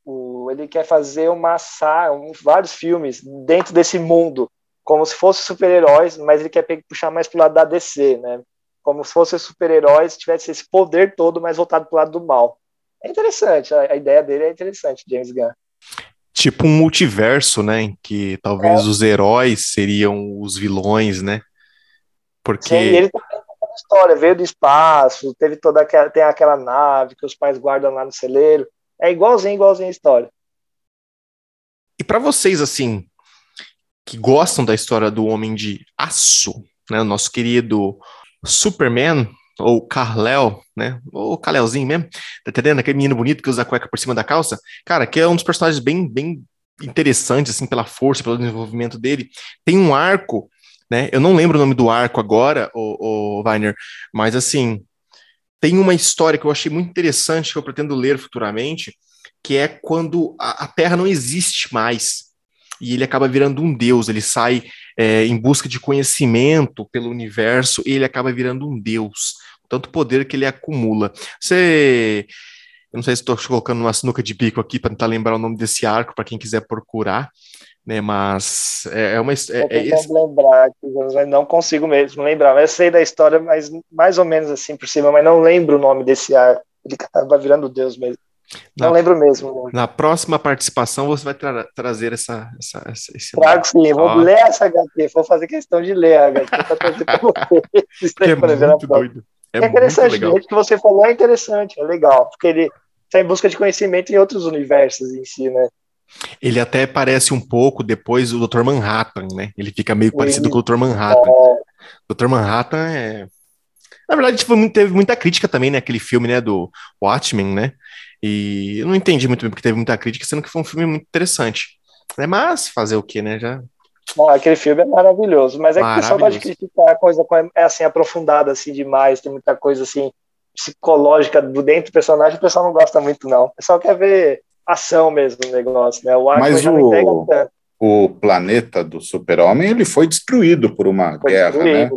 Speaker 3: o, ele quer fazer uma um, vários filmes dentro desse mundo, como se fossem super-heróis, mas ele quer puxar mais pro lado da DC, né? Como se fossem super-heróis, tivesse esse poder todo, mas voltado pro lado do mal. É interessante, a, a ideia dele é interessante, James Gunn
Speaker 2: tipo um multiverso, né? Em que talvez é. os heróis seriam os vilões, né? Porque. Sim,
Speaker 3: ele também tem história, veio do espaço, teve toda aquela. Tem aquela nave que os pais guardam lá no celeiro. É igualzinho, igualzinho a história.
Speaker 2: E para vocês, assim, que gostam da história do Homem de Aço, né? O nosso querido Superman, ou Carléo, né? Ou Caléozinho mesmo, tá entendendo? Aquele menino bonito que usa a cueca por cima da calça. Cara, que é um dos personagens bem, bem interessantes, assim, pela força, pelo desenvolvimento dele. Tem um arco, né? Eu não lembro o nome do arco agora, o, o Weiner, mas assim, tem uma história que eu achei muito interessante, que eu pretendo ler futuramente, que é quando a, a Terra não existe mais. E ele acaba virando um deus, ele sai é, em busca de conhecimento pelo universo ele acaba virando um deus tanto poder que ele acumula. Você. Eu não sei se estou colocando uma sinuca de bico aqui para tentar lembrar o nome desse arco para quem quiser procurar, né? Mas é, é uma. É,
Speaker 3: é esse... lembrar, não consigo mesmo lembrar. Mas eu sei da história, mas mais ou menos assim por cima, mas não lembro o nome desse arco. Ele acaba virando Deus mesmo. Não na, lembro mesmo.
Speaker 2: Na próxima participação você vai tra trazer essa. essa, essa esse
Speaker 3: Trago sim, vou ler essa HT, vou fazer questão de ler a HT para trazer para
Speaker 2: você. que é muito doido.
Speaker 3: É, é interessante, o que você falou é interessante, é legal, porque ele está em busca de conhecimento em outros universos em si, né?
Speaker 2: Ele até parece um pouco depois o Dr. Manhattan, né? Ele fica meio parecido com o Dr. Manhattan. É... Dr. Manhattan é. Na verdade, tipo, teve muita crítica também, né? Aquele filme, né? Do Watchmen, né? E eu não entendi muito bem porque teve muita crítica, sendo que foi um filme muito interessante. Né? Mas fazer o que, né? Já
Speaker 3: Bom, aquele filme é maravilhoso, mas é que o pessoal gosta de criticar a coisa é assim, aprofundada assim demais, tem muita coisa assim psicológica do dentro do personagem, o pessoal não gosta muito, não. O pessoal quer ver ação mesmo no negócio, né? O
Speaker 1: mas o, o planeta do super-homem, ele foi destruído por uma foi guerra né?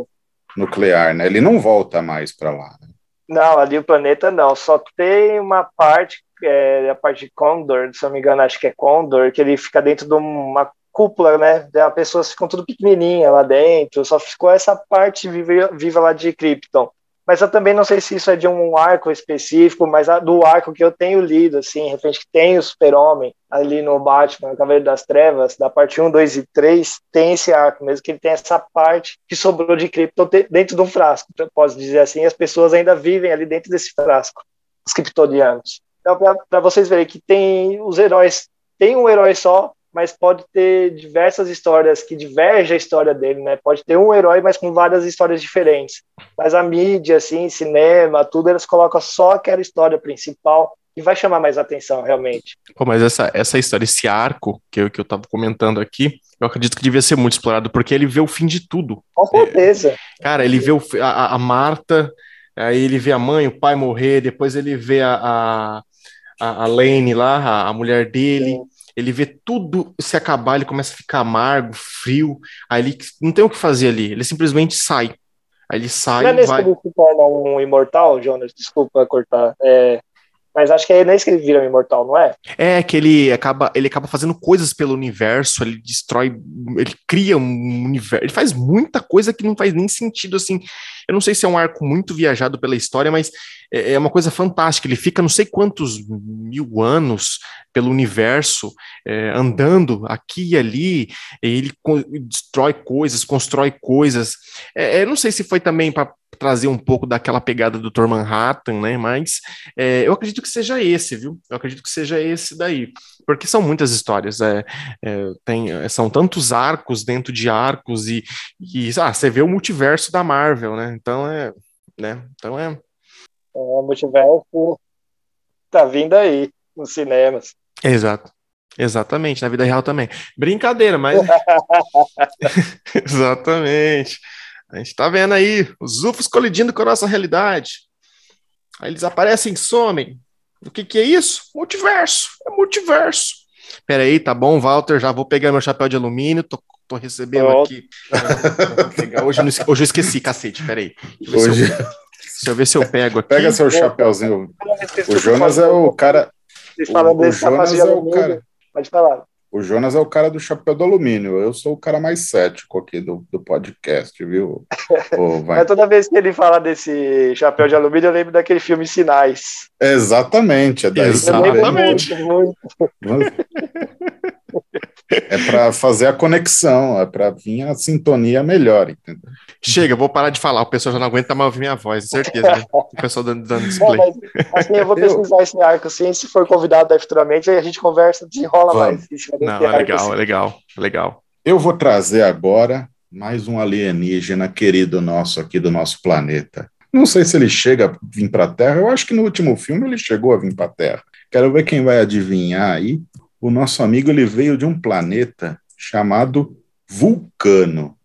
Speaker 1: nuclear, né? Ele não volta mais para lá. Né?
Speaker 3: Não, ali o planeta não, só tem uma parte, é, a parte de Condor, se eu não me engano, acho que é Condor, que ele fica dentro de uma cúpula, né? As pessoas ficam tudo pequenininha lá dentro, só ficou essa parte viva, viva lá de Krypton. Mas eu também não sei se isso é de um arco específico, mas do arco que eu tenho lido, assim, de repente que tem o Super-Homem ali no Batman, Cavaleiro das Trevas, da parte 1, 2 e 3, tem esse arco mesmo, que ele tem essa parte que sobrou de Krypton dentro de um frasco, posso dizer assim, as pessoas ainda vivem ali dentro desse frasco, os kryptonianos. Então, para vocês verem que tem os heróis, tem um herói só, mas pode ter diversas histórias que divergem a história dele, né? Pode ter um herói, mas com várias histórias diferentes. Mas a mídia, assim, cinema, tudo, eles colocam só aquela história principal e vai chamar mais atenção, realmente.
Speaker 2: Pô, mas essa, essa história, esse arco que eu, que eu tava comentando aqui, eu acredito que devia ser muito explorado, porque ele vê o fim de tudo.
Speaker 3: Com certeza. É,
Speaker 2: cara, ele vê o, a, a Marta, aí ele vê a mãe, o pai morrer, depois ele vê a, a, a Lane lá, a, a mulher dele. Sim ele vê tudo se acabar, ele começa a ficar amargo, frio, aí ele não tem o que fazer ali, ele simplesmente sai. Aí ele sai.
Speaker 3: Não é nesse vai... que ele se torna um imortal, Jonas? Desculpa cortar. É, mas acho que é nesse que ele vira um imortal, não é?
Speaker 2: É, que ele acaba, ele acaba fazendo coisas pelo universo, ele destrói, ele cria um universo, ele faz muita coisa que não faz nem sentido, assim. Eu não sei se é um arco muito viajado pela história, mas é, é uma coisa fantástica. Ele fica não sei quantos mil anos pelo universo, é, andando aqui e ali, e ele destrói coisas, constrói coisas. É, é não sei se foi também para trazer um pouco daquela pegada do Dr. Manhattan, né? Mas é, eu acredito que seja esse, viu? Eu acredito que seja esse daí, porque são muitas histórias, é, é, tem, são tantos arcos dentro de arcos e, e ah, você vê o multiverso da Marvel, né? Então é, né? Então é.
Speaker 3: É, o multiverso tá vindo aí nos cinemas.
Speaker 2: Exato. Exatamente, na vida real também. Brincadeira, mas. Exatamente. A gente tá vendo aí os UFOs colidindo com a nossa realidade. Aí eles aparecem e somem. O que, que é isso? Multiverso. É multiverso. Peraí, tá bom, Walter. Já vou pegar meu chapéu de alumínio. Tô, tô recebendo aqui. hoje, hoje eu esqueci, cacete. Peraí.
Speaker 1: Deixa hoje.
Speaker 2: Eu, deixa eu ver se eu pego aqui.
Speaker 1: Pega seu chapéuzinho. O Jonas é o cara. O, o Jonas é o cara.
Speaker 3: Pode falar.
Speaker 1: O Jonas é o cara do chapéu do alumínio. Eu sou o cara mais cético aqui do, do podcast, viu?
Speaker 3: oh, Mas toda vez que ele fala desse chapéu de alumínio, eu lembro daquele filme Sinais.
Speaker 1: Exatamente. É daí
Speaker 2: Exatamente. Muito,
Speaker 1: muito. É para fazer a conexão, é para vir a sintonia melhor, entendeu?
Speaker 2: Chega, vou parar de falar, o pessoal já não aguenta mais ouvir minha voz, certeza. Né? O pessoal dando, dando display. Não,
Speaker 3: mas, assim, eu vou pesquisar eu... esse arco, assim, se for convidado futuramente, aí a gente conversa, desenrola Vamos. mais.
Speaker 2: Não, é legal, assim. é legal, legal.
Speaker 1: Eu vou trazer agora mais um alienígena querido nosso aqui do nosso planeta. Não sei se ele chega a vir para a Terra, eu acho que no último filme ele chegou a vir para a Terra. Quero ver quem vai adivinhar aí o nosso amigo ele veio de um planeta chamado Vulcano.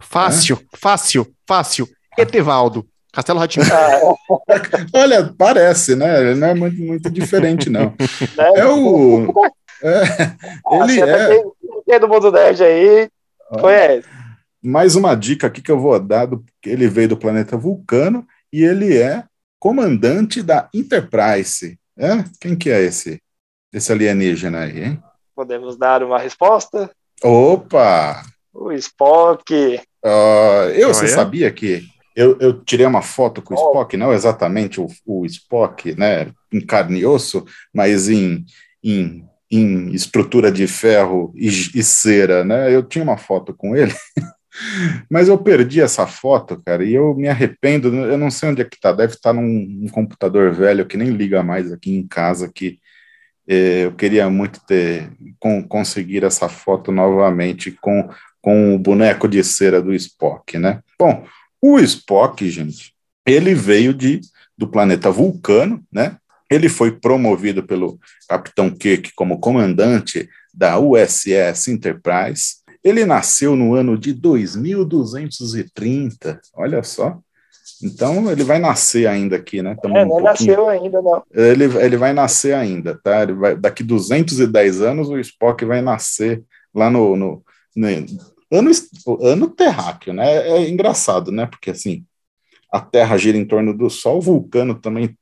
Speaker 2: Fácil, né? fácil, fácil. Etevaldo. Castelo Ratinho.
Speaker 1: Olha, parece, né? Não é muito, muito diferente, não. Né? É o. É, ele é.
Speaker 3: Quem do mundo nerd aí conhece.
Speaker 1: Mais uma dica aqui que eu vou dar: do, ele veio do planeta Vulcano e ele é comandante da Enterprise. É? Quem que é esse? desse alienígena aí, hein?
Speaker 3: Podemos dar uma resposta?
Speaker 1: Opa!
Speaker 3: O Spock.
Speaker 1: Uh, eu, você sabia que eu, eu, tirei uma foto com o Spock, não exatamente o, o Spock, né, em carne e osso, mas em, em, em estrutura de ferro e, e, cera, né? Eu tinha uma foto com ele, mas eu perdi essa foto, cara, e eu me arrependo. Eu não sei onde é que tá, deve estar tá num, num computador velho que nem liga mais aqui em casa, que é, eu queria muito ter com, conseguir essa foto novamente com, com o boneco de cera do Spock, né? Bom, o Spock, gente, ele veio de do planeta Vulcano, né? Ele foi promovido pelo Capitão Kirk como comandante da USS Enterprise. Ele nasceu no ano de 2230, olha só. Então ele vai nascer ainda aqui, né?
Speaker 3: Tamo é, não um nasceu ainda, não.
Speaker 1: Ele, ele vai nascer ainda, tá? Ele vai, daqui 210 anos o Spock vai nascer lá no, no, no ano, ano terráqueo, né? É, engraçado, né? Porque assim, a Terra gira em torno do Sol, o vulcano também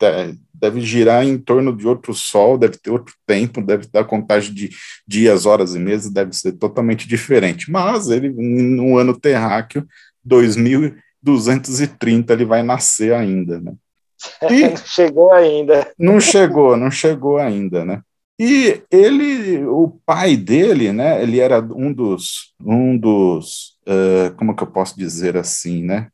Speaker 1: deve girar em torno de outro Sol, deve ter outro tempo, deve dar contagem de dias, horas e meses, deve ser totalmente diferente. Mas ele, no ano terráqueo, 2000 230 ele vai nascer ainda, né?
Speaker 3: E não chegou ainda.
Speaker 1: Não chegou, não chegou ainda, né? E ele, o pai dele, né? Ele era um dos, um dos, uh, como que eu posso dizer assim, né?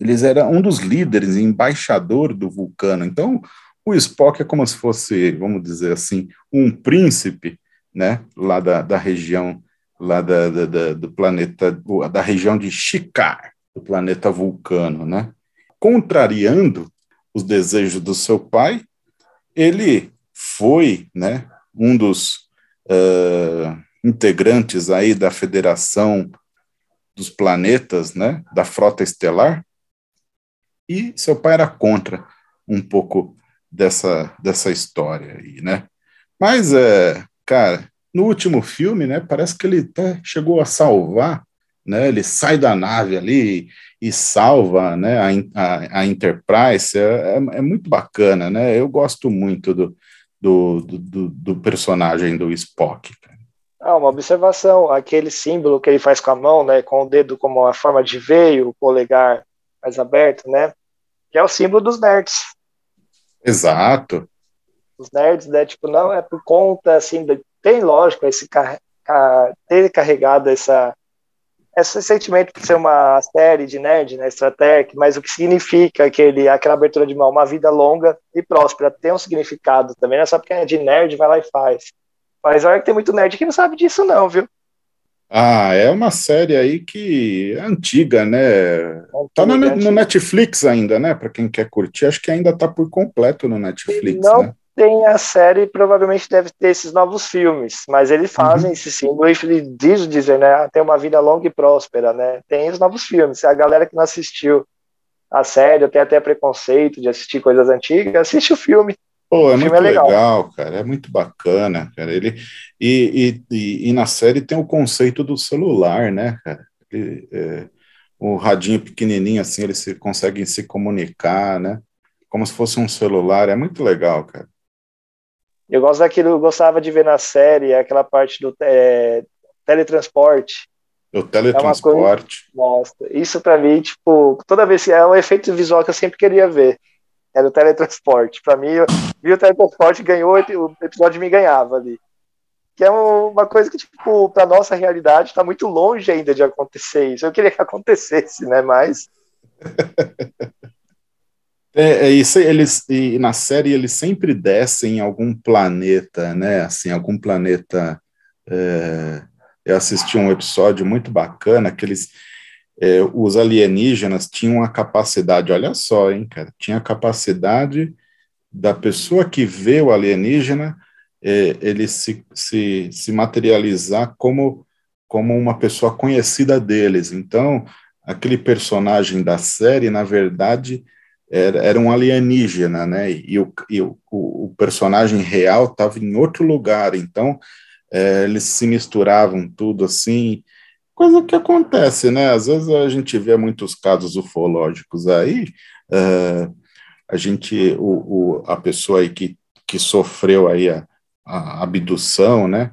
Speaker 1: Eles eram um dos líderes, embaixador do vulcano. Então, o Spock é como se fosse, vamos dizer assim, um príncipe, né? Lá da, da região, lá da, da, da do planeta, da região de Shikar, do planeta Vulcano, né? Contrariando os desejos do seu pai, ele foi, né, um dos uh, integrantes aí da Federação dos Planetas, né, da Frota Estelar, e seu pai era contra um pouco dessa, dessa história aí, né? Mas, é, cara, no último filme, né, parece que ele até chegou a salvar né? Ele sai da nave ali e salva, né? A, a, a Enterprise é, é, é, muito bacana, né? Eu gosto muito do, do, do, do personagem do Spock.
Speaker 3: Ah, uma observação, aquele símbolo que ele faz com a mão, né? Com o dedo como uma forma de veio, o polegar mais aberto, né? Que é o símbolo dos nerds.
Speaker 1: Exato.
Speaker 3: Os nerds, né? Tipo, não é por conta, assim, de, tem lógico esse ter carregado essa esse sentimento de ser uma série de nerd, né, Stratec, mas o que significa aquele, aquela abertura de mão, uma vida longa e próspera, tem um significado também, não é só porque é de nerd, vai lá e faz. Mas olha que tem muito nerd que não sabe disso não, viu?
Speaker 1: Ah, é uma série aí que é antiga, né? tá no, no, Netflix ainda, né? Para quem quer curtir, acho que ainda tá por completo no Netflix,
Speaker 3: não,
Speaker 1: né?
Speaker 3: Tem a série, provavelmente deve ter esses novos filmes, mas eles fazem uhum. esse símbolo e diz dizer, né? Tem uma vida longa e próspera, né? Tem os novos filmes. A galera que não assistiu a série, tem até preconceito de assistir coisas antigas, assiste o filme.
Speaker 1: Pô, é muito é legal. legal. cara, é muito bacana, cara. Ele, e, e, e, e, na série tem o conceito do celular, né, cara? Ele, é, o radinho pequenininho, assim, eles se, conseguem se comunicar, né? Como se fosse um celular, é muito legal, cara.
Speaker 3: Eu gosto daquilo, eu gostava de ver na série, aquela parte do é, teletransporte.
Speaker 1: O teletransporte.
Speaker 3: É nossa, isso para mim, tipo, toda vez que é um efeito visual que eu sempre queria ver. Era o teletransporte. Para mim, eu vi o teletransporte ganhou, o episódio me ganhava ali. Que é uma coisa que, tipo, pra nossa realidade está muito longe ainda de acontecer isso. Eu queria que acontecesse, né? Mas.
Speaker 1: É, é isso, eles e na série eles sempre descem em algum planeta, né? Assim, algum planeta. É, eu assisti um episódio muito bacana que eles é, os alienígenas tinham a capacidade, olha só, hein, cara, tinha a capacidade da pessoa que vê o alienígena, é, ele se, se, se materializar como, como uma pessoa conhecida deles. Então, aquele personagem da série, na verdade, era, era um alienígena, né? E o, e o, o personagem real estava em outro lugar. Então, é, eles se misturavam tudo assim coisa que acontece, né? Às vezes a gente vê muitos casos ufológicos aí, uh, a gente, o, o, a pessoa aí que, que sofreu aí a, a abdução, né,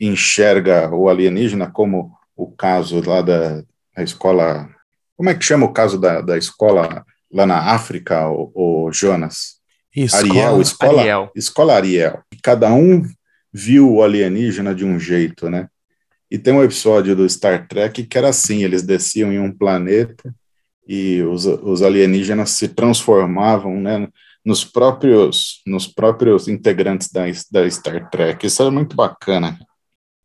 Speaker 1: enxerga o alienígena como o caso lá da, da escola, como é que chama o caso da, da escola lá na África, o, o Jonas?
Speaker 2: Escola, Ariel,
Speaker 1: escola
Speaker 2: Ariel.
Speaker 1: Escola Ariel. Cada um viu o alienígena de um jeito, né? E tem um episódio do Star Trek que era assim: eles desciam em um planeta e os, os alienígenas se transformavam né, nos, próprios, nos próprios integrantes da, da Star Trek. Isso era muito bacana.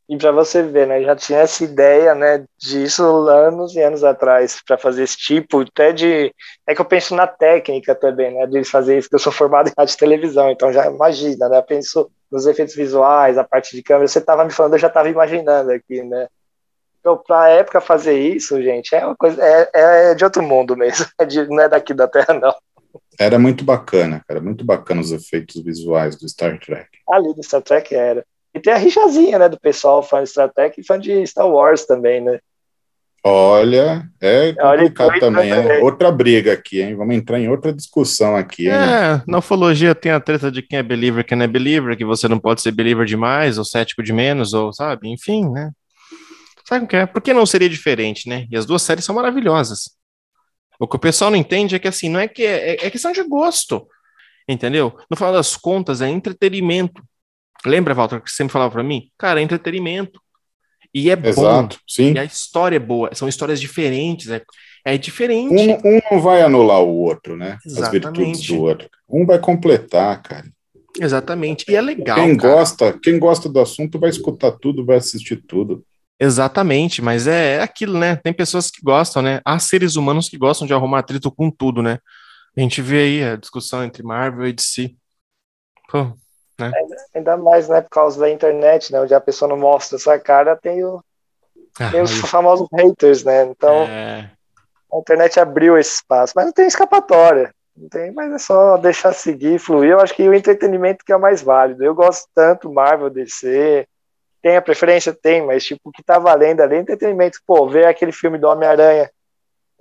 Speaker 3: E para você ver, né, já tinha essa ideia, né, disso anos e anos atrás, para fazer esse tipo, até de, é que eu penso na técnica também, né, de fazer isso, que eu sou formado em rádio e televisão, então já imagina, né, eu penso nos efeitos visuais, a parte de câmera, você estava me falando, eu já estava imaginando aqui, né, então, para a época fazer isso, gente, é uma coisa, é, é de outro mundo mesmo, é de, não é daqui da Terra, não.
Speaker 1: Era muito bacana, cara, muito bacana os efeitos visuais do Star Trek.
Speaker 3: Ali do Star Trek era. E tem a rixazinha, né, do pessoal fã de Star Trek e fã de Star Wars também, né?
Speaker 1: Olha, é complicado Olha, também, é outra briga aqui, hein? Vamos entrar em outra discussão aqui.
Speaker 2: É, né? na ufologia tem a treta de quem é believer e quem não é believer, que você não pode ser believer demais, ou cético de menos, ou sabe, enfim, né? Sabe o que é? Por que não seria diferente, né? E as duas séries são maravilhosas. O que o pessoal não entende é que assim, não é que é, é, é questão de gosto, entendeu? No final das contas, é entretenimento. Lembra, Walter, que você sempre falava para mim? Cara, é entretenimento. E é
Speaker 1: Exato,
Speaker 2: bom.
Speaker 1: Sim.
Speaker 2: E a história é boa. São histórias diferentes. É, é diferente.
Speaker 1: Um, um não vai anular o outro, né? Exatamente. As virtudes do outro. Um vai completar, cara.
Speaker 2: Exatamente. E é legal.
Speaker 1: Quem cara. gosta, quem gosta do assunto vai escutar tudo, vai assistir tudo.
Speaker 2: Exatamente, mas é, é aquilo, né? Tem pessoas que gostam, né? Há seres humanos que gostam de arrumar atrito com tudo, né? A gente vê aí a discussão entre Marvel e DC. Pô, né?
Speaker 3: Ainda mais, né, por causa da internet, né, onde a pessoa não mostra sua cara, tem, o, ah, tem os famosos haters, né, então é... a internet abriu esse espaço, mas não tem escapatória, não tem, mas é só deixar seguir, fluir, eu acho que o entretenimento que é o mais válido, eu gosto tanto Marvel, DC, tem a preferência? Tem, mas tipo, o que tá valendo ali é entretenimento, pô, ver aquele filme do Homem-Aranha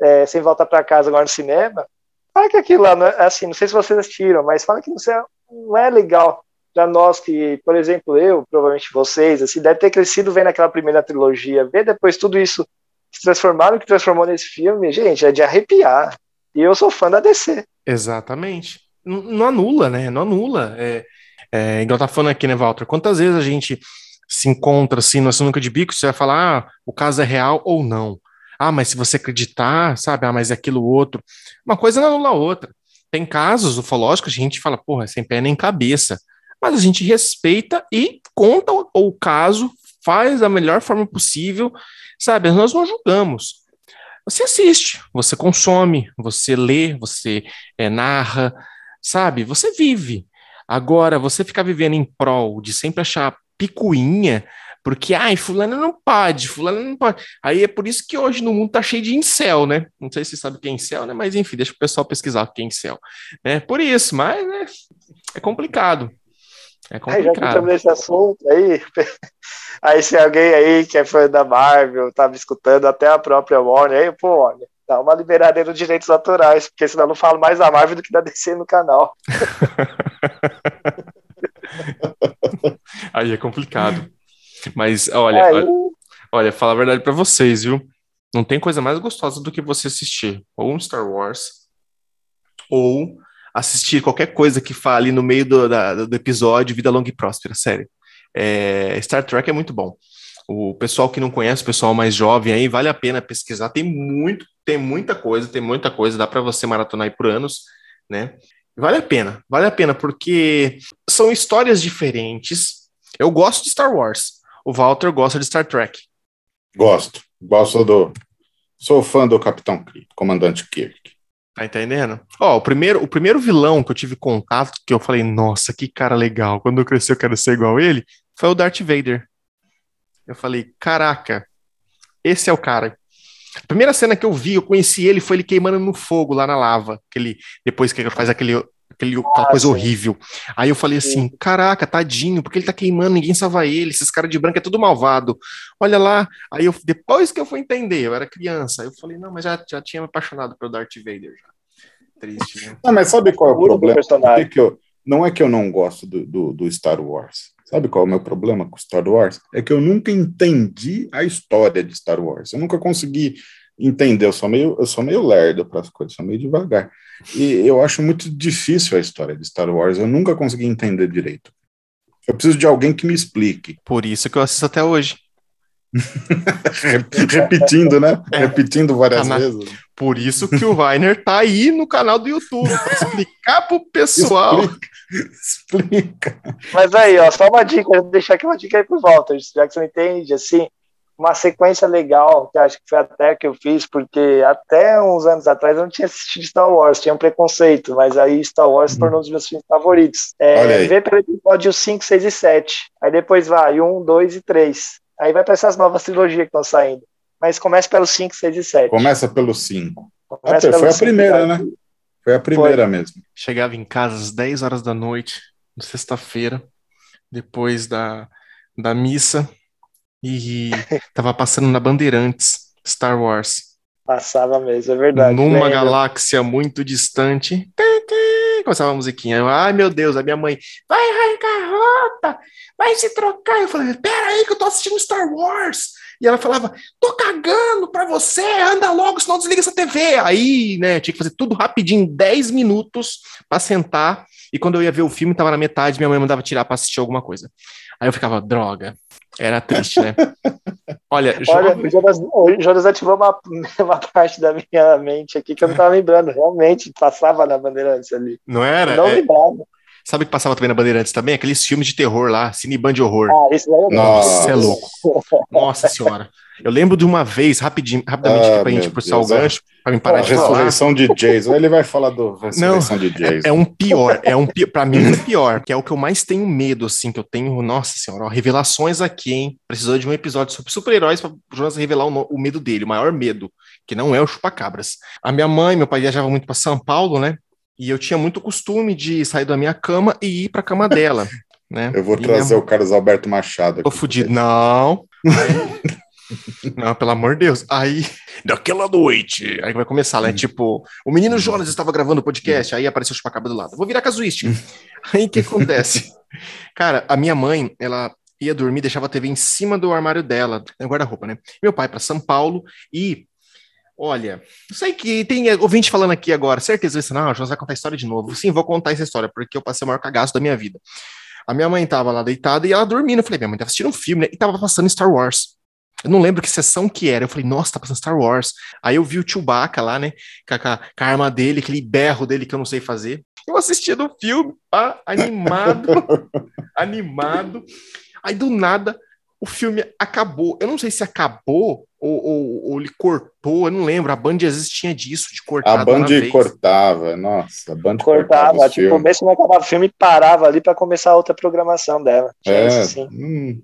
Speaker 3: é, sem voltar para casa agora no cinema, fala que aquilo lá, é, assim, não sei se vocês assistiram, mas fala que não, é, não é legal para nós que, por exemplo, eu, provavelmente vocês, assim, deve ter crescido vendo aquela primeira trilogia, ver depois tudo isso se transformar, o que transformou nesse filme, gente, é de arrepiar. E eu sou fã da DC.
Speaker 2: Exatamente. Não, não anula, né? Não anula. É, é, igual tá falando aqui, né, Walter? Quantas vezes a gente se encontra assim no sinuca de bico, você vai falar, ah, o caso é real ou não. Ah, mas se você acreditar, sabe, ah, mas é aquilo outro. Uma coisa não anula a outra. Tem casos ufológicos, a gente fala, porra, sem pé nem cabeça mas a gente respeita e conta o, o caso, faz da melhor forma possível, sabe? Nós não julgamos. Você assiste, você consome, você lê, você é, narra, sabe? Você vive. Agora, você ficar vivendo em prol de sempre achar picuinha, porque, ai, fulano não pode, fulano não pode. Aí é por isso que hoje no mundo tá cheio de incel, né? Não sei se você sabe o que é incel, né? Mas enfim, deixa o pessoal pesquisar o que é incel. Né? Por isso, mas né, é complicado. É complicado. Aí, já que
Speaker 3: nesse assunto aí, aí se alguém aí que é fã da Marvel, tava escutando até a própria Warner, aí, pô, olha, dá uma liberadeira de direitos autorais, porque senão eu não falo mais da Marvel do que da DC no canal.
Speaker 2: aí é complicado. Mas olha, olha, olha, fala a verdade para vocês, viu? Não tem coisa mais gostosa do que você assistir ou um Star Wars ou assistir qualquer coisa que fale no meio do, da, do episódio Vida Longa e Próspera, sério. É, Star Trek é muito bom. O pessoal que não conhece, o pessoal mais jovem aí, vale a pena pesquisar. Tem muito, tem muita coisa, tem muita coisa, dá para você maratonar aí por anos, né? Vale a pena, vale a pena, porque são histórias diferentes. Eu gosto de Star Wars. O Walter gosta de Star Trek.
Speaker 1: Gosto. Gosto do. Sou fã do Capitão Kirk, Comandante Kirk.
Speaker 2: Tá entendendo? Ó, o primeiro, o primeiro vilão que eu tive contato, que eu falei, nossa, que cara legal, quando eu crescer eu quero ser igual ele, foi o Darth Vader. Eu falei, caraca, esse é o cara. A primeira cena que eu vi, eu conheci ele, foi ele queimando no fogo lá na lava. Aquele, depois que ele faz aquele, aquele, aquela coisa horrível. Aí eu falei assim: caraca, tadinho, porque ele tá queimando, ninguém salva ele, esses caras de branco é tudo malvado. Olha lá. Aí eu, depois que eu fui entender, eu era criança, eu falei: não, mas já, já tinha me apaixonado pelo Darth Vader já. Triste, né?
Speaker 1: Não, mas sabe qual é o problema? É que eu, não é que eu não gosto do, do, do Star Wars. Sabe qual é o meu problema com Star Wars? É que eu nunca entendi a história de Star Wars. Eu nunca consegui entender. Eu sou meio, eu sou meio lerdo para as coisas, sou meio devagar. E eu acho muito difícil a história de Star Wars. Eu nunca consegui entender direito. Eu preciso de alguém que me explique.
Speaker 2: Por isso que eu assisto até hoje.
Speaker 1: Repetindo, né? É. Repetindo várias vezes.
Speaker 2: Por isso que o Weiner tá aí no canal do YouTube para explicar pro pessoal.
Speaker 1: Explica. Explica.
Speaker 3: Mas aí, ó, só uma dica, vou deixar aqui uma dica aí pro Walter, já que você não entende, assim, uma sequência legal, que acho que foi até que eu fiz, porque até uns anos atrás eu não tinha assistido Star Wars, tinha um preconceito, mas aí Star Wars se tornou um dos meus filmes favoritos. É, vê pelo episódio 5, 6 e 7. Aí depois vai 1, 2 e 3. Aí vai para essas novas trilogias que estão saindo. Mas começa pelo 5, 6 e 7.
Speaker 1: Começa pelo 5. Ah, foi a primeira, né? Foi a primeira foi. mesmo.
Speaker 2: Chegava em casa às 10 horas da noite, sexta-feira, depois da, da missa, e tava passando na Bandeirantes, Star Wars.
Speaker 3: Passava mesmo, é verdade.
Speaker 2: Numa galáxia muito distante. Começava a musiquinha. Eu, Ai, meu Deus, a minha mãe. Vai arrancar rota! Vai se trocar! Eu falei, pera aí que eu tô assistindo Star Wars! E ela falava, tô cagando pra você, anda logo, senão desliga essa TV. Aí, né, tinha que fazer tudo rapidinho, 10 minutos pra sentar. E quando eu ia ver o filme, tava na metade, minha mãe mandava tirar pra assistir alguma coisa. Aí eu ficava, droga, era triste, né? Olha,
Speaker 3: Olha o, Jonas, o Jonas ativou uma, uma parte da minha mente aqui que eu não estava lembrando. Realmente passava na Bandeirantes ali.
Speaker 2: Não era?
Speaker 3: não é... lembrava.
Speaker 2: Sabe o que passava também na Bandeirantes também? Aqueles filmes de terror lá, Cineband de horror.
Speaker 3: Ah, isso é
Speaker 2: Nossa, é louco. Nossa senhora. Eu lembro de uma vez, rapidinho, rapidamente, ah, pra gente puxar o gancho, pra me parar Pô,
Speaker 1: de falar. Ressurreição de Jason. Ele vai falar do Ressurreição
Speaker 2: Não,
Speaker 1: de Jason.
Speaker 2: É, é, um pior, é um pior, pra mim é um pior, que é o que eu mais tenho medo, assim, que eu tenho, nossa senhora, ó, revelações aqui, hein? Precisou de um episódio sobre super-heróis pra Jonas revelar o, o, medo dele, o maior medo, que não é o chupacabras. A minha mãe, meu pai viajava muito para São Paulo, né? E eu tinha muito costume de sair da minha cama e ir pra cama dela. Né?
Speaker 1: Eu vou e trazer minha... o Carlos Alberto Machado.
Speaker 2: Aqui Tô fudido. Não. Aí... Não, pelo amor de Deus. Aí, daquela noite, aí vai começar, né? Hum. Tipo, o menino Jonas estava gravando o podcast, aí apareceu o chupacabra do lado. Vou virar casuística. Hum. aí o que acontece? Cara, a minha mãe, ela ia dormir, deixava a TV em cima do armário dela, no guarda-roupa, né? Meu pai para São Paulo e Olha, sei que tem ouvinte falando aqui agora, certeza isso, não, o Jonas vai contar a história de novo. Sim, vou contar essa história, porque eu passei o maior cagaço da minha vida. A minha mãe tava lá deitada e ela dormindo. Eu falei, minha mãe tava assistindo um filme, né? E tava passando Star Wars. Eu não lembro que sessão que era. Eu falei, nossa, tá passando Star Wars. Aí eu vi o Chewbacca lá, né? Com a, com a arma dele, aquele berro dele que eu não sei fazer. Eu assistindo o filme, pá, animado, animado. Aí do nada o filme acabou. Eu não sei se acabou ou, ou, ou ele cortou, eu não lembro. A Band às vezes tinha disso, de cortar.
Speaker 1: A Band cortava, nossa, a Band
Speaker 3: cortava. cortava tipo, mesmo não acabava o filme, parava ali para começar outra programação dela.
Speaker 1: É, assim. hum,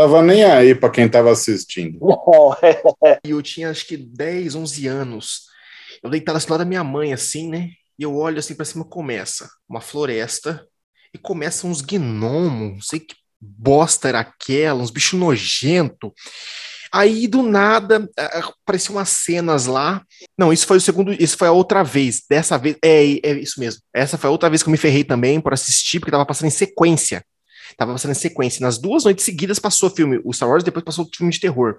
Speaker 1: tava nem aí para quem tava assistindo.
Speaker 2: E eu tinha acho que 10, 11 anos. Eu deitado assim lá da minha mãe, assim, né? E eu olho assim para cima, começa uma floresta e começam uns gnomos, não sei que bosta era aquela, uns bichos nojento. Aí, do nada, apareciam umas cenas lá. Não, isso foi o segundo, isso foi a outra vez. Dessa vez, é, é isso mesmo. Essa foi a outra vez que eu me ferrei também por assistir, porque tava passando em sequência. Tava passando em sequência. Nas duas noites seguidas passou o filme, o Star Wars, depois passou o filme de terror.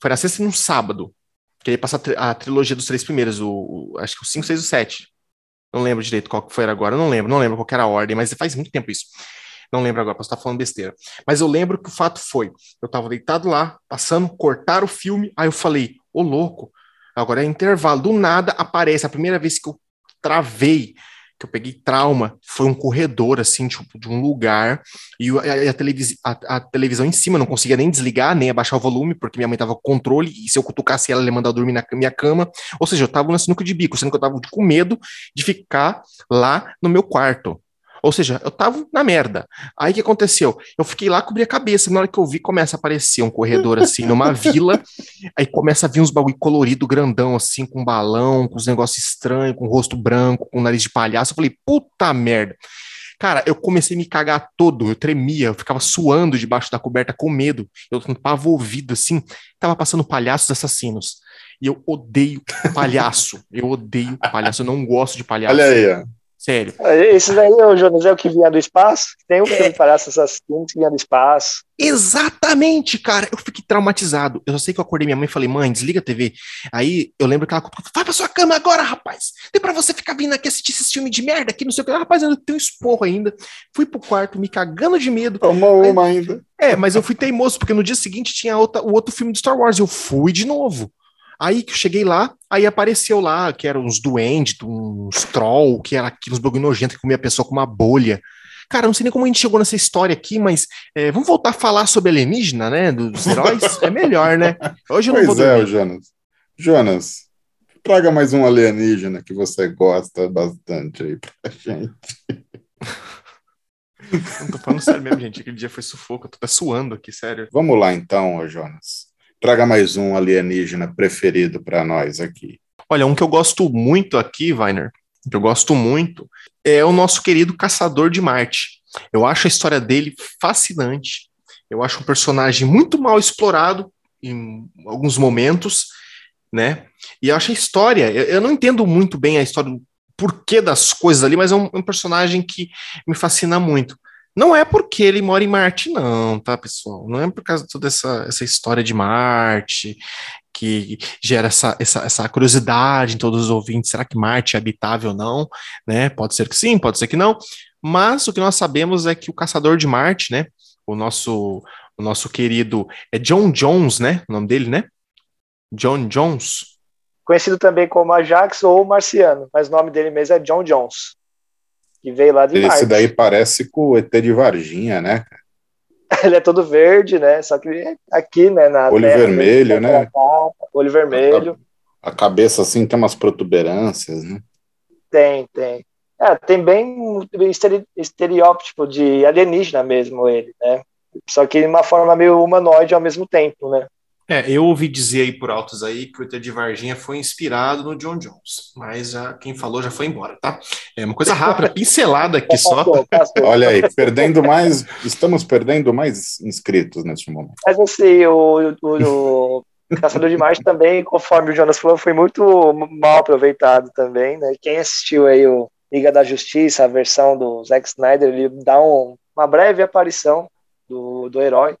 Speaker 2: Foi na sexta e no sábado. Que ele passou a, trilogia dos três primeiros, o, o, acho que o 5, 6 e o 7. Não lembro direito qual que foi agora, não lembro, não lembro qual era a ordem, mas faz muito tempo isso. Não lembro agora, posso estar falando besteira. Mas eu lembro que o fato foi: eu estava deitado lá, passando, cortar o filme, aí eu falei, ô louco, agora é intervalo. Do nada aparece, a primeira vez que eu travei, que eu peguei trauma, foi um corredor, assim, tipo, de um lugar, e a, a, televis a, a, televisão em cima, não conseguia nem desligar, nem abaixar o volume, porque minha mãe tava com controle, e se eu cutucasse ela, ela ia mandar dormir na minha cama, ou seja, eu tava no sinuca de bico, sendo que eu tava com medo de ficar lá no meu quarto. Ou seja, eu tava na merda. Aí o que aconteceu? Eu fiquei lá, cobri a cabeça. Na hora que eu vi, começa a aparecer um corredor assim, numa vila. Aí começa a vir uns bagulho colorido, grandão, assim, com balão, com os negócios estranhos, com rosto branco, com nariz de palhaço. Eu falei, puta merda. Cara, eu comecei a me cagar todo, eu tremia, eu ficava suando debaixo da coberta com medo. Eu tampava o ouvido assim, tava passando palhaços assassinos. E eu odeio palhaço. Eu odeio palhaço, eu não gosto de palhaço.
Speaker 1: Olha aí, ó.
Speaker 2: Sério.
Speaker 3: Esse daí é o Jonas, é o que vinha do espaço? Tem um é. filme que parece assassinos que vinha do espaço.
Speaker 2: Exatamente, cara. Eu fiquei traumatizado. Eu só sei que eu acordei minha mãe e falei, mãe, desliga a TV. Aí eu lembro que ela vai pra sua cama agora, rapaz. Tem pra você ficar vindo aqui assistir esse filme de merda aqui, não sei o que. Rapaz, eu tenho esporro ainda. Fui pro quarto, me cagando de medo.
Speaker 1: Tomou uma ainda.
Speaker 2: É, mas eu fui teimoso, porque no dia seguinte tinha outra, o outro filme de Star Wars. Eu fui de novo. Aí que eu cheguei lá, aí apareceu lá que eram uns duendes, uns troll, que era aqueles bagulho nojento que comia a pessoa com uma bolha. Cara, não sei nem como a gente chegou nessa história aqui, mas é, vamos voltar a falar sobre alienígena, né? Dos heróis? é melhor, né?
Speaker 1: Hoje eu não pois vou é, Jonas. Jonas, traga mais um alienígena que você gosta bastante aí pra gente.
Speaker 2: Não tô falando sério mesmo, gente. Aquele dia foi sufoco, eu tô até suando aqui, sério.
Speaker 1: Vamos lá então, Jonas. Traga mais um alienígena preferido para nós aqui.
Speaker 2: Olha, um que eu gosto muito aqui, Weiner, que eu gosto muito, é o nosso querido Caçador de Marte. Eu acho a história dele fascinante. Eu acho um personagem muito mal explorado em alguns momentos, né? E eu acho a história, eu, não entendo muito bem a história do porquê das coisas ali, mas é um, um personagem que me fascina muito. Não é porque ele mora em Marte, não, tá, pessoal? Não é por causa de toda essa, essa história de Marte que gera essa, essa, essa curiosidade em todos os ouvintes. Será que Marte é habitável ou não? Né? Pode ser que sim, pode ser que não. Mas o que nós sabemos é que o caçador de Marte, né? O nosso, o nosso querido é John Jones, né? O nome dele, né? John Jones.
Speaker 3: Conhecido também como Ajax ou Marciano, mas o nome dele mesmo é John Jones que veio lá de
Speaker 1: Esse Marte. daí parece com o ET de Varginha, né?
Speaker 3: Ele é todo verde, né? Só que aqui, né? Na
Speaker 1: olho terra, vermelho, né?
Speaker 3: olho vermelho.
Speaker 1: A, a, cabeça, assim, tem umas protuberâncias, né?
Speaker 3: Tem, tem. É, tem bem um estereótipo de alienígena mesmo ele, né? Só que de uma forma meio humanoide ao mesmo tempo, né?
Speaker 2: É, eu ouvi dizer aí por altos aí que o ET de Varginha foi inspirado no John Jones, mas já, quem falou já foi embora, tá? É uma coisa rápida, pincelada aqui só.
Speaker 1: Olha aí, perdendo mais, estamos perdendo mais inscritos neste momento.
Speaker 3: Mas assim, o, o, o Caçador de Marte também, conforme o Jonas falou, foi muito mal aproveitado também, né? Quem assistiu aí o Liga da Justiça, a versão do Zack Snyder, ele dá um, uma breve aparição do, do herói,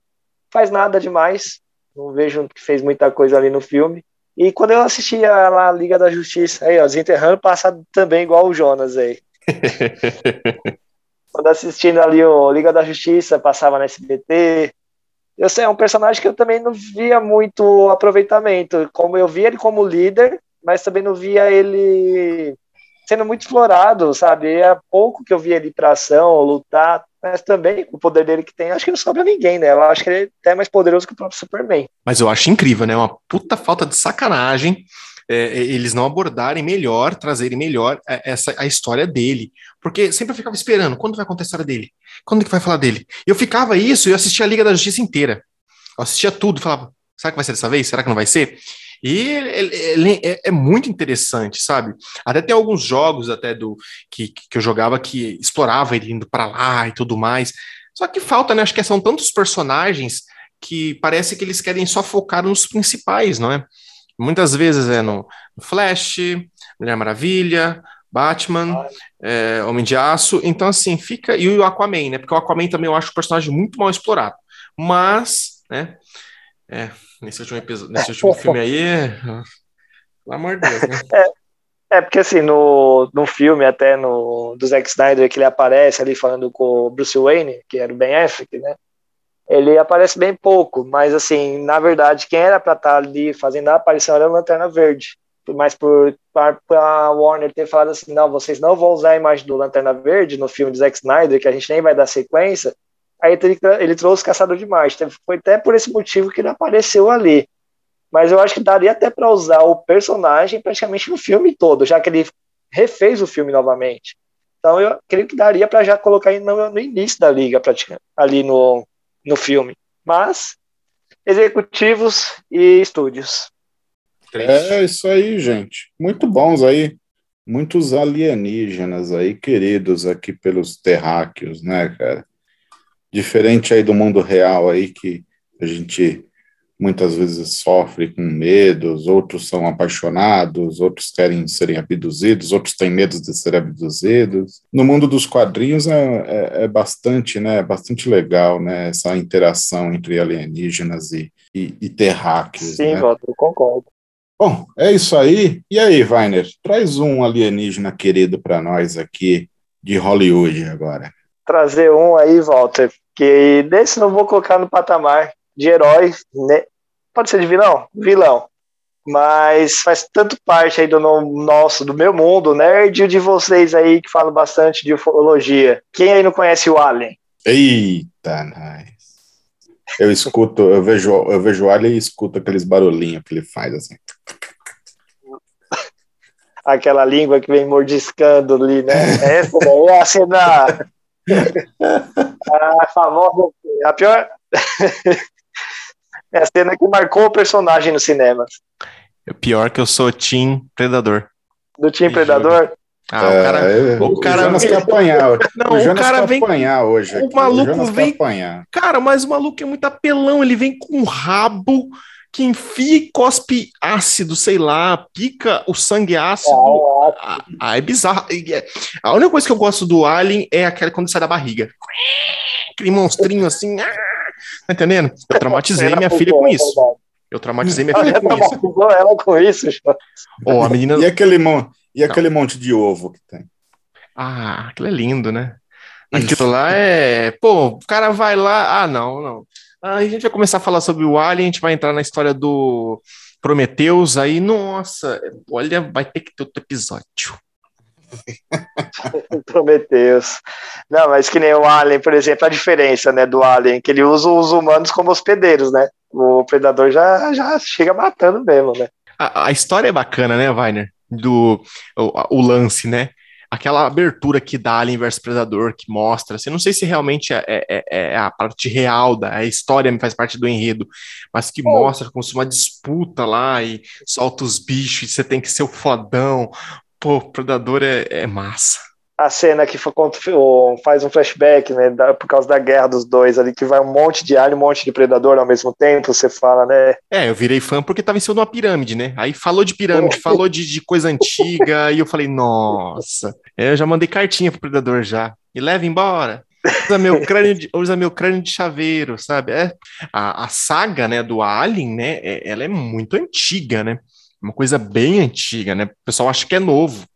Speaker 3: faz nada demais, não vejo que fez muita coisa ali no filme. E quando eu assistia lá a Liga da Justiça, aí, ó, desenterrando passado também igual o Jonas aí. quando assistindo ali o Liga da Justiça, passava na SBT. Eu sei, é um personagem que eu também não via muito aproveitamento. Como eu via ele como líder, mas também não via ele sendo muito explorado, sabe? É pouco que eu via ele pra ação, lutar. Mas também o poder dele que tem, acho que não sobra ninguém, né? Eu acho que ele é até mais poderoso que o próprio Superman.
Speaker 2: Mas eu acho incrível, né? Uma puta falta de sacanagem é, é, eles não abordarem melhor, trazerem melhor é, essa a história dele. Porque sempre eu ficava esperando, quando vai contar a história dele? Quando que vai falar dele? Eu ficava isso, eu assistia a Liga da Justiça inteira. Eu assistia tudo, falava, será que vai ser dessa vez? Será que não vai ser? E ele, ele é, é, muito interessante, sabe? Até tem alguns jogos até do que, que eu jogava que explorava ele indo para lá e tudo mais. Só que falta, né? Acho que são tantos personagens que parece que eles querem só focar nos principais, não é? Muitas vezes é no Flash, Mulher Maravilha, Batman, é, Homem de Aço. Então, assim, fica. E o Aquaman, né? Porque o Aquaman também eu acho um personagem muito mal explorado. Mas, né? É, nesse último, episódio, nesse último filme aí. Pelo amor de Deus, né?
Speaker 3: É, é, porque assim, no, no filme, até no do Zack Snyder, que ele aparece ali falando com o Bruce Wayne, que era o Ben Affleck, né? ele aparece bem pouco, mas assim, na verdade, quem era para estar tá ali fazendo a aparição era a Lanterna Verde. Mas por a Warner ter falado assim, não, vocês não vão usar a imagem do Lanterna Verde no filme de Zack Snyder, que a gente nem vai dar sequência, aí ele, ele trouxe Caçador de Marte. Foi até por esse motivo que ele apareceu ali. Mas eu acho que daria até para usar o personagem praticamente no filme todo, já que ele refez o filme novamente. Então eu creio que daria para já colocar no, no início da liga, praticamente, ali no, no filme. Mas, executivos e estúdios.
Speaker 1: É isso aí, gente. Muito bons aí. Muitos alienígenas aí, queridos aqui pelos terráqueos, né, cara? Diferente aí do mundo real aí, que a gente muitas vezes sofre com medos, outros são apaixonados, outros querem serem abduzidos, outros têm medo de serem abduzidos. No mundo dos quadrinhos é, é, é bastante, né, bastante legal, né, essa interação entre alienígenas e, e, e terráqueos.
Speaker 3: Sim,
Speaker 1: né?
Speaker 3: eu concordo.
Speaker 1: Bom, é isso aí. E aí, Weiner, traz um alienígena querido para nós aqui de Hollywood agora.
Speaker 3: Trazer um aí, Walter, que desse não vou colocar no patamar de herói, né? pode ser de vilão? Vilão. Mas faz tanto parte aí do nosso, do meu mundo, nerd, e de vocês aí que falam bastante de ufologia. Quem aí não conhece o Alien?
Speaker 1: Eita, nice. Eu escuto, eu vejo, eu vejo o Alien e escuto aqueles barulhinhos que ele faz assim.
Speaker 3: Aquela língua que vem mordiscando ali, né? Essa daí é a cena. A famosa. A pior. É a cena que marcou o personagem no cinema.
Speaker 2: É pior que eu sou Team Predador.
Speaker 3: Do Team Predador?
Speaker 2: Ah, o cara, é, o cara
Speaker 1: o Jonas
Speaker 2: vem...
Speaker 1: quer apanhar.
Speaker 2: Não,
Speaker 1: o,
Speaker 2: o cara vem
Speaker 1: apanhar hoje.
Speaker 2: O maluco
Speaker 1: o
Speaker 2: vem.
Speaker 1: apanhar.
Speaker 2: Cara, mas o maluco é muito apelão. Ele vem com um rabo que enfia e cospe ácido, sei lá, pica o sangue ácido. Ah, ah, é bizarro. É, a única coisa que eu gosto do Alien é aquela quando sai da barriga. Aquele monstrinho assim. Ah, Tá entendendo? Eu traumatizei minha filha com isso. Eu traumatizei minha filha com isso.
Speaker 3: ela com isso,
Speaker 2: oh, a menina...
Speaker 1: E aquele, mon... e aquele monte de ovo que tem?
Speaker 2: Ah, aquilo é lindo, né? Aquilo lá é. Pô, o cara vai lá. Ah, não, não. Aí a gente vai começar a falar sobre o Alien, a gente vai entrar na história do Prometheus. Aí, nossa, olha, vai ter que ter outro episódio.
Speaker 3: Prometeus. Não, mas que nem o Alien, por exemplo, a diferença né, do Alien, que ele usa os humanos como hospedeiros, né? O predador já, já chega matando mesmo, né?
Speaker 2: A, a história é bacana, né, Weiner? Do o, o, lance, né? Aquela abertura que dá Alien versus Predador, que mostra, assim, não sei se realmente é, é, é, é a parte real da a história faz parte do enredo, mas que mostra como se uma disputa lá e solta os bichos e você tem que ser o fodão, Pô, Predador é, é massa.
Speaker 3: A cena que faz um flashback, né, por causa da guerra dos dois ali, que vai um monte de alien, um monte de predador ao mesmo tempo, você fala, né?
Speaker 2: É, eu virei fã porque tava em cima de uma pirâmide, né? Aí falou de pirâmide, falou de, de coisa antiga, e eu falei, nossa, eu já mandei cartinha pro predador já. Me leva embora. Usa meu crânio de, usa meu crânio de chaveiro, sabe? É, a, a saga, né, do Alien, né, é, ela é muito antiga, né? uma coisa bem antiga, né? O pessoal acha que é novo,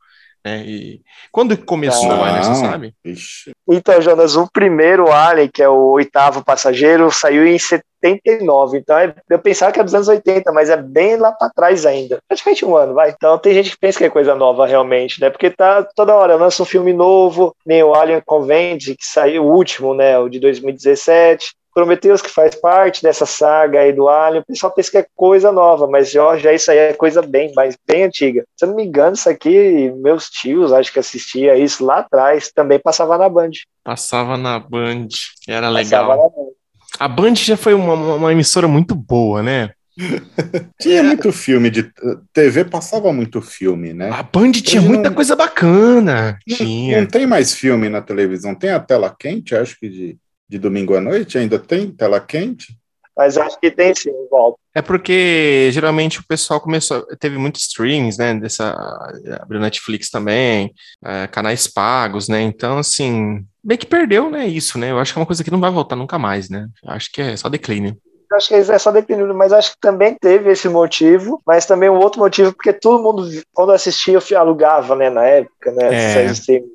Speaker 2: né? E quando começou,
Speaker 1: Não.
Speaker 2: Alien, você sabe?
Speaker 1: Ixi.
Speaker 3: Então, Jonas, o primeiro Alien, que é o oitavo passageiro, saiu em 79. Então, é- eu pensava que é dos anos 80, mas é bem lá pra trás ainda. Praticamente um ano, vai. Então, tem gente que pensa que é coisa nova realmente, né? Porque tá toda hora lança um filme novo, nem o Alien Convent, que saiu o último, né? O de 2017. Prometheus, que faz parte dessa saga aí do Alien, o pessoal pensa que é coisa nova, mas já, já isso aí é coisa bem, mas bem antiga. Se eu não me engano, isso aqui, meus tios, acho que assistia isso lá atrás, também passava na Band.
Speaker 2: Passava na Band, era
Speaker 3: Passava
Speaker 2: legal.
Speaker 3: na Band.
Speaker 2: A Band já foi uma, uma- emissora muito boa, né?
Speaker 1: Tinha muito filme de TV, passava muito filme, né?
Speaker 2: A Band tinha
Speaker 1: Hoje
Speaker 2: muita
Speaker 1: não-
Speaker 2: coisa bacana.
Speaker 1: Não
Speaker 2: Tinha.
Speaker 1: tem mais filme na televisão. Tem a tela quente, acho que de, de domingo à noite ainda tem tela quente.
Speaker 3: Mas acho que tem sim, volta.
Speaker 2: É porque geralmente o pessoal começou, teve muitos streams, né? Dessa, abriu Netflix também, é, canais pagos, né? Então, assim, bem que perdeu, né? Isso, né? Eu acho que é uma coisa que não vai voltar nunca mais, né? Acho que é só declínio.
Speaker 3: Acho que isso é só declínio, mas acho que também teve esse motivo, mas também um outro motivo, porque todo mundo, quando assistia, eu alugava, né, na época, né,
Speaker 2: É.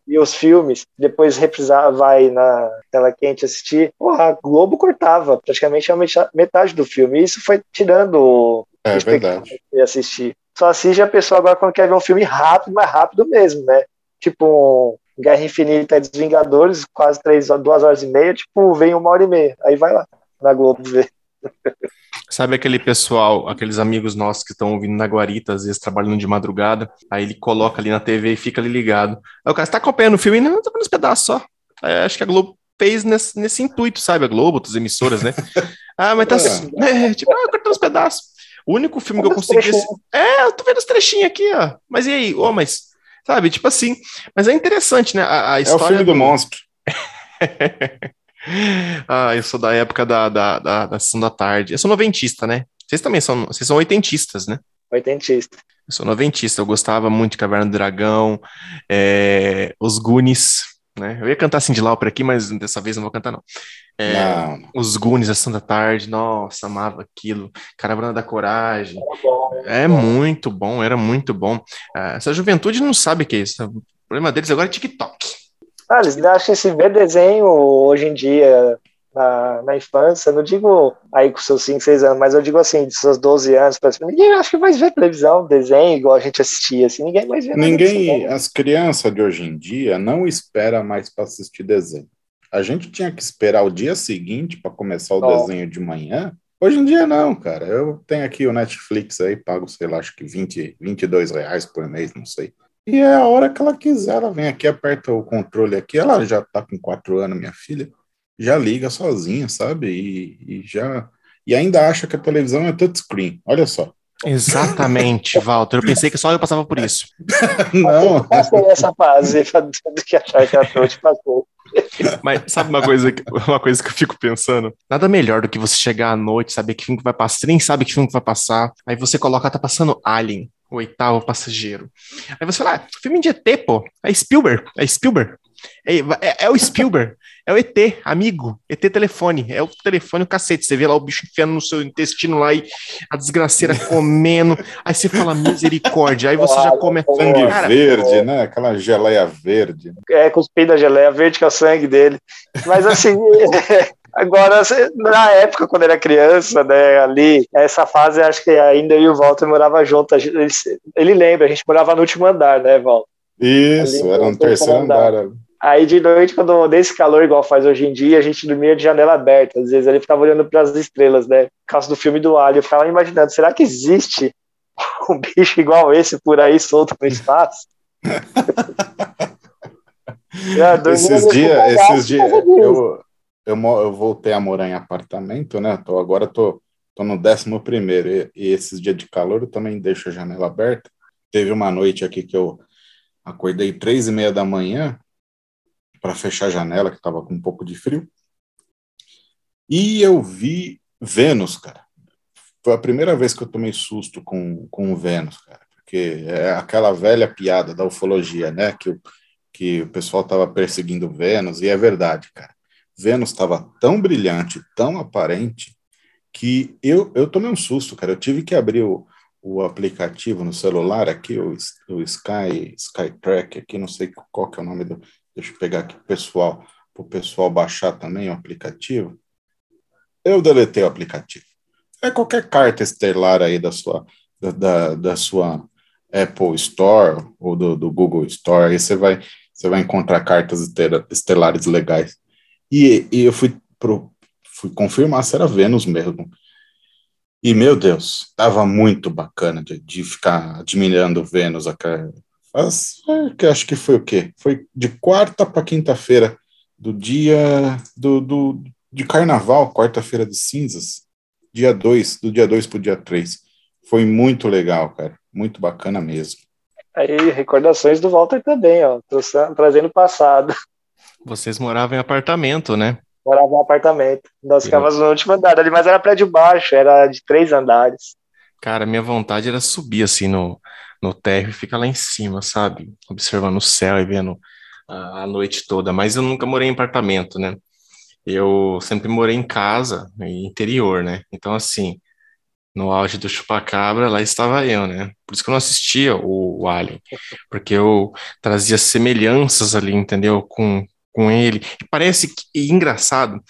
Speaker 3: e os filmes, depois reprisava, vai na tela quente assistir, porra, a Globo cortava praticamente a meta- metade do filme, e isso foi tirando o
Speaker 1: É verdade.
Speaker 3: de assistir. Só assiste a pessoa agora quando quer ver um filme rápido, mais rápido mesmo, né, tipo um Guerra Infinita e dos Vingadores, quase três, duas horas e meia, tipo, vem uma hora e meia, aí vai lá na Globo ver.
Speaker 2: Sabe aquele pessoal, aqueles amigos nossos que estão ouvindo na guarita, às vezes trabalhando de madrugada, aí ele coloca ali na TV e fica ali ligado. Aí o cara, você tá acompanhando o filme? Não, tô vendo uns pedaços só. Aí acho que a Globo fez nesse, nesse intuito, sabe? A Globo, outras emissoras, né? Ah, mas tá assim, é, tipo, ah, cortando uns pedaços. O único filme que eu consegui. É, eu tô vendo os trechinhos aqui, ó. Mas e aí? Ô, mas. Sabe, tipo assim. Mas é interessante, né? A, a
Speaker 1: É o
Speaker 2: história.
Speaker 1: filme do monstro.
Speaker 2: ah, eu sou da época da, da, da, da sessão da tarde. Eu sou noventista, né? Vocês também são. Vocês são oitentistas, né?
Speaker 3: Oitentista.
Speaker 2: Eu sou noventista, eu gostava muito de Caverna do Dragão, é, Os Goonies, né? Eu ia cantar Cindy Lauper aqui, mas dessa vez não vou cantar, não. É,
Speaker 1: Não.
Speaker 2: Os Goonies, a da Tarde, nossa, amava aquilo. Caravana da Coragem,
Speaker 3: bom.
Speaker 2: é muito bom, era muito bom. Ah, essa juventude não sabe o que é isso. O problema deles agora é TikTok.
Speaker 3: Ah, eles acham que se ver desenho hoje em dia na, na infância, não digo aí com seus 5, 6 anos, mas eu digo assim, de seus 12 anos cima, ninguém acha que mais vê televisão, desenho, igual a gente assistia, assim, ninguém mais vê
Speaker 1: Ninguém,
Speaker 3: não.
Speaker 1: as crianças de hoje em dia não espera mais para assistir desenho. A gente tinha que esperar o dia seguinte para começar o
Speaker 3: Ó.
Speaker 1: desenho de manhã. Hoje em dia não, cara. Eu tenho aqui o Netflix aí, pago, sei lá, acho que 20, 22 reais por mês, não sei. E é a hora que ela quiser, ela vem aqui, aperta o controle aqui, ela já tá com quatro anos, minha filha, já liga sozinha, sabe? E, e já e ainda acha que a televisão é touchscreen. Olha só.
Speaker 2: Exatamente, Walter. Eu pensei que só eu passava por isso.
Speaker 1: Não,
Speaker 3: Passei essa fase do que achar que a Tote passou.
Speaker 2: Mas sabe uma coisa, que- uma coisa que eu fico pensando? Nada melhor do que você chegar à noite, saber que filme que vai passar, você nem sabe que filme que vai passar. Aí você coloca, tá passando Alien, o oitavo passageiro. Aí você fala, ah, filme de ET, pô. É Spielberg, é Spielberg. É, é- é o Spielberg, é o ET, amigo. ET telefone, é o telefone, o cacete. Você vê lá o bicho enfiando no seu intestino lá e a desgraceira comendo. Aí você fala, misericórdia. Aí você já come.
Speaker 1: sangue
Speaker 2: Cara,
Speaker 1: verde, né? Aquela geleia verde.
Speaker 3: É, cuspindo a geleia verde, que é o sangue dele. Mas assim, agora, na época, quando era criança, né, ali, essa fase, acho que ainda eu e o Walter morava junto. Ele, ele lembra, a gente morava no último andar, né, Walter?
Speaker 1: Isso,
Speaker 3: Ali
Speaker 1: era
Speaker 3: no
Speaker 1: no terceiro
Speaker 3: andar.
Speaker 1: andar.
Speaker 3: Aí de noite, quando desse calor igual faz hoje em dia, a gente dormia de janela aberta. Às vezes ele ficava olhando para as estrelas, né? Por causa do filme do Alien. Eu ficava imaginando, será que existe um bicho igual esse por aí solto no espaço? Dormia
Speaker 1: Esses dias, esses dias, eu, eu, eu voltei a morar em apartamento, né? Tô, agora tô, tô no décimo primeiro, e, e esses dias de calor eu também deixo a janela aberta. Teve uma noite aqui que eu acordei três e meia da manhã para fechar a janela, que estava com um pouco de frio, e eu vi Vênus, cara. Foi a primeira vez que eu tomei susto com, com Vênus, cara, porque é aquela velha piada da ufologia, né? Que que o pessoal estava perseguindo Vênus, e é verdade, cara. Vênus estava tão brilhante, tão aparente, que eu, eu tomei um susto, cara. Eu tive que abrir o, o aplicativo no celular aqui, o, o Sky, Sky Track aqui, não sei qual que é o nome do. Deixa eu pegar aqui pessoal, para o pessoal baixar também o aplicativo. Eu deletei o aplicativo. É qualquer carta estelar aí da sua, da, da, da sua Apple Store ou do, do, Google Store, aí você vai, você vai encontrar cartas estelares legais. E, e eu fui, pro, fui confirmar se era Vênus mesmo. E, meu Deus, tava muito bacana de, de ficar admirando Vênus. Faz, é, que acho que foi o quê? Foi de quarta para quinta-feira do dia do, do, de carnaval, quarta-feira de cinzas, dia 2, do dia 2 para o dia 3. Foi muito legal, cara. Muito bacana mesmo.
Speaker 3: Aí, recordações do Walter também, ó. Trazendo passado.
Speaker 2: Vocês moravam em apartamento, né?
Speaker 3: Morava em apartamento. Nós ficávamos no último andar ali, mas era prédio baixo, era de três andares.
Speaker 2: Cara, minha vontade era subir assim no, no térreo e ficar lá em cima, sabe? Observando o céu e vendo a, a noite toda. Mas eu nunca morei em apartamento, né? Eu sempre morei em casa, em interior, né? Então, assim, no auge do chupacabra, lá estava eu, né? Por isso que eu não assistia o, o Alien, porque eu trazia semelhanças ali, entendeu? Com, com ele. E parece que, e engraçado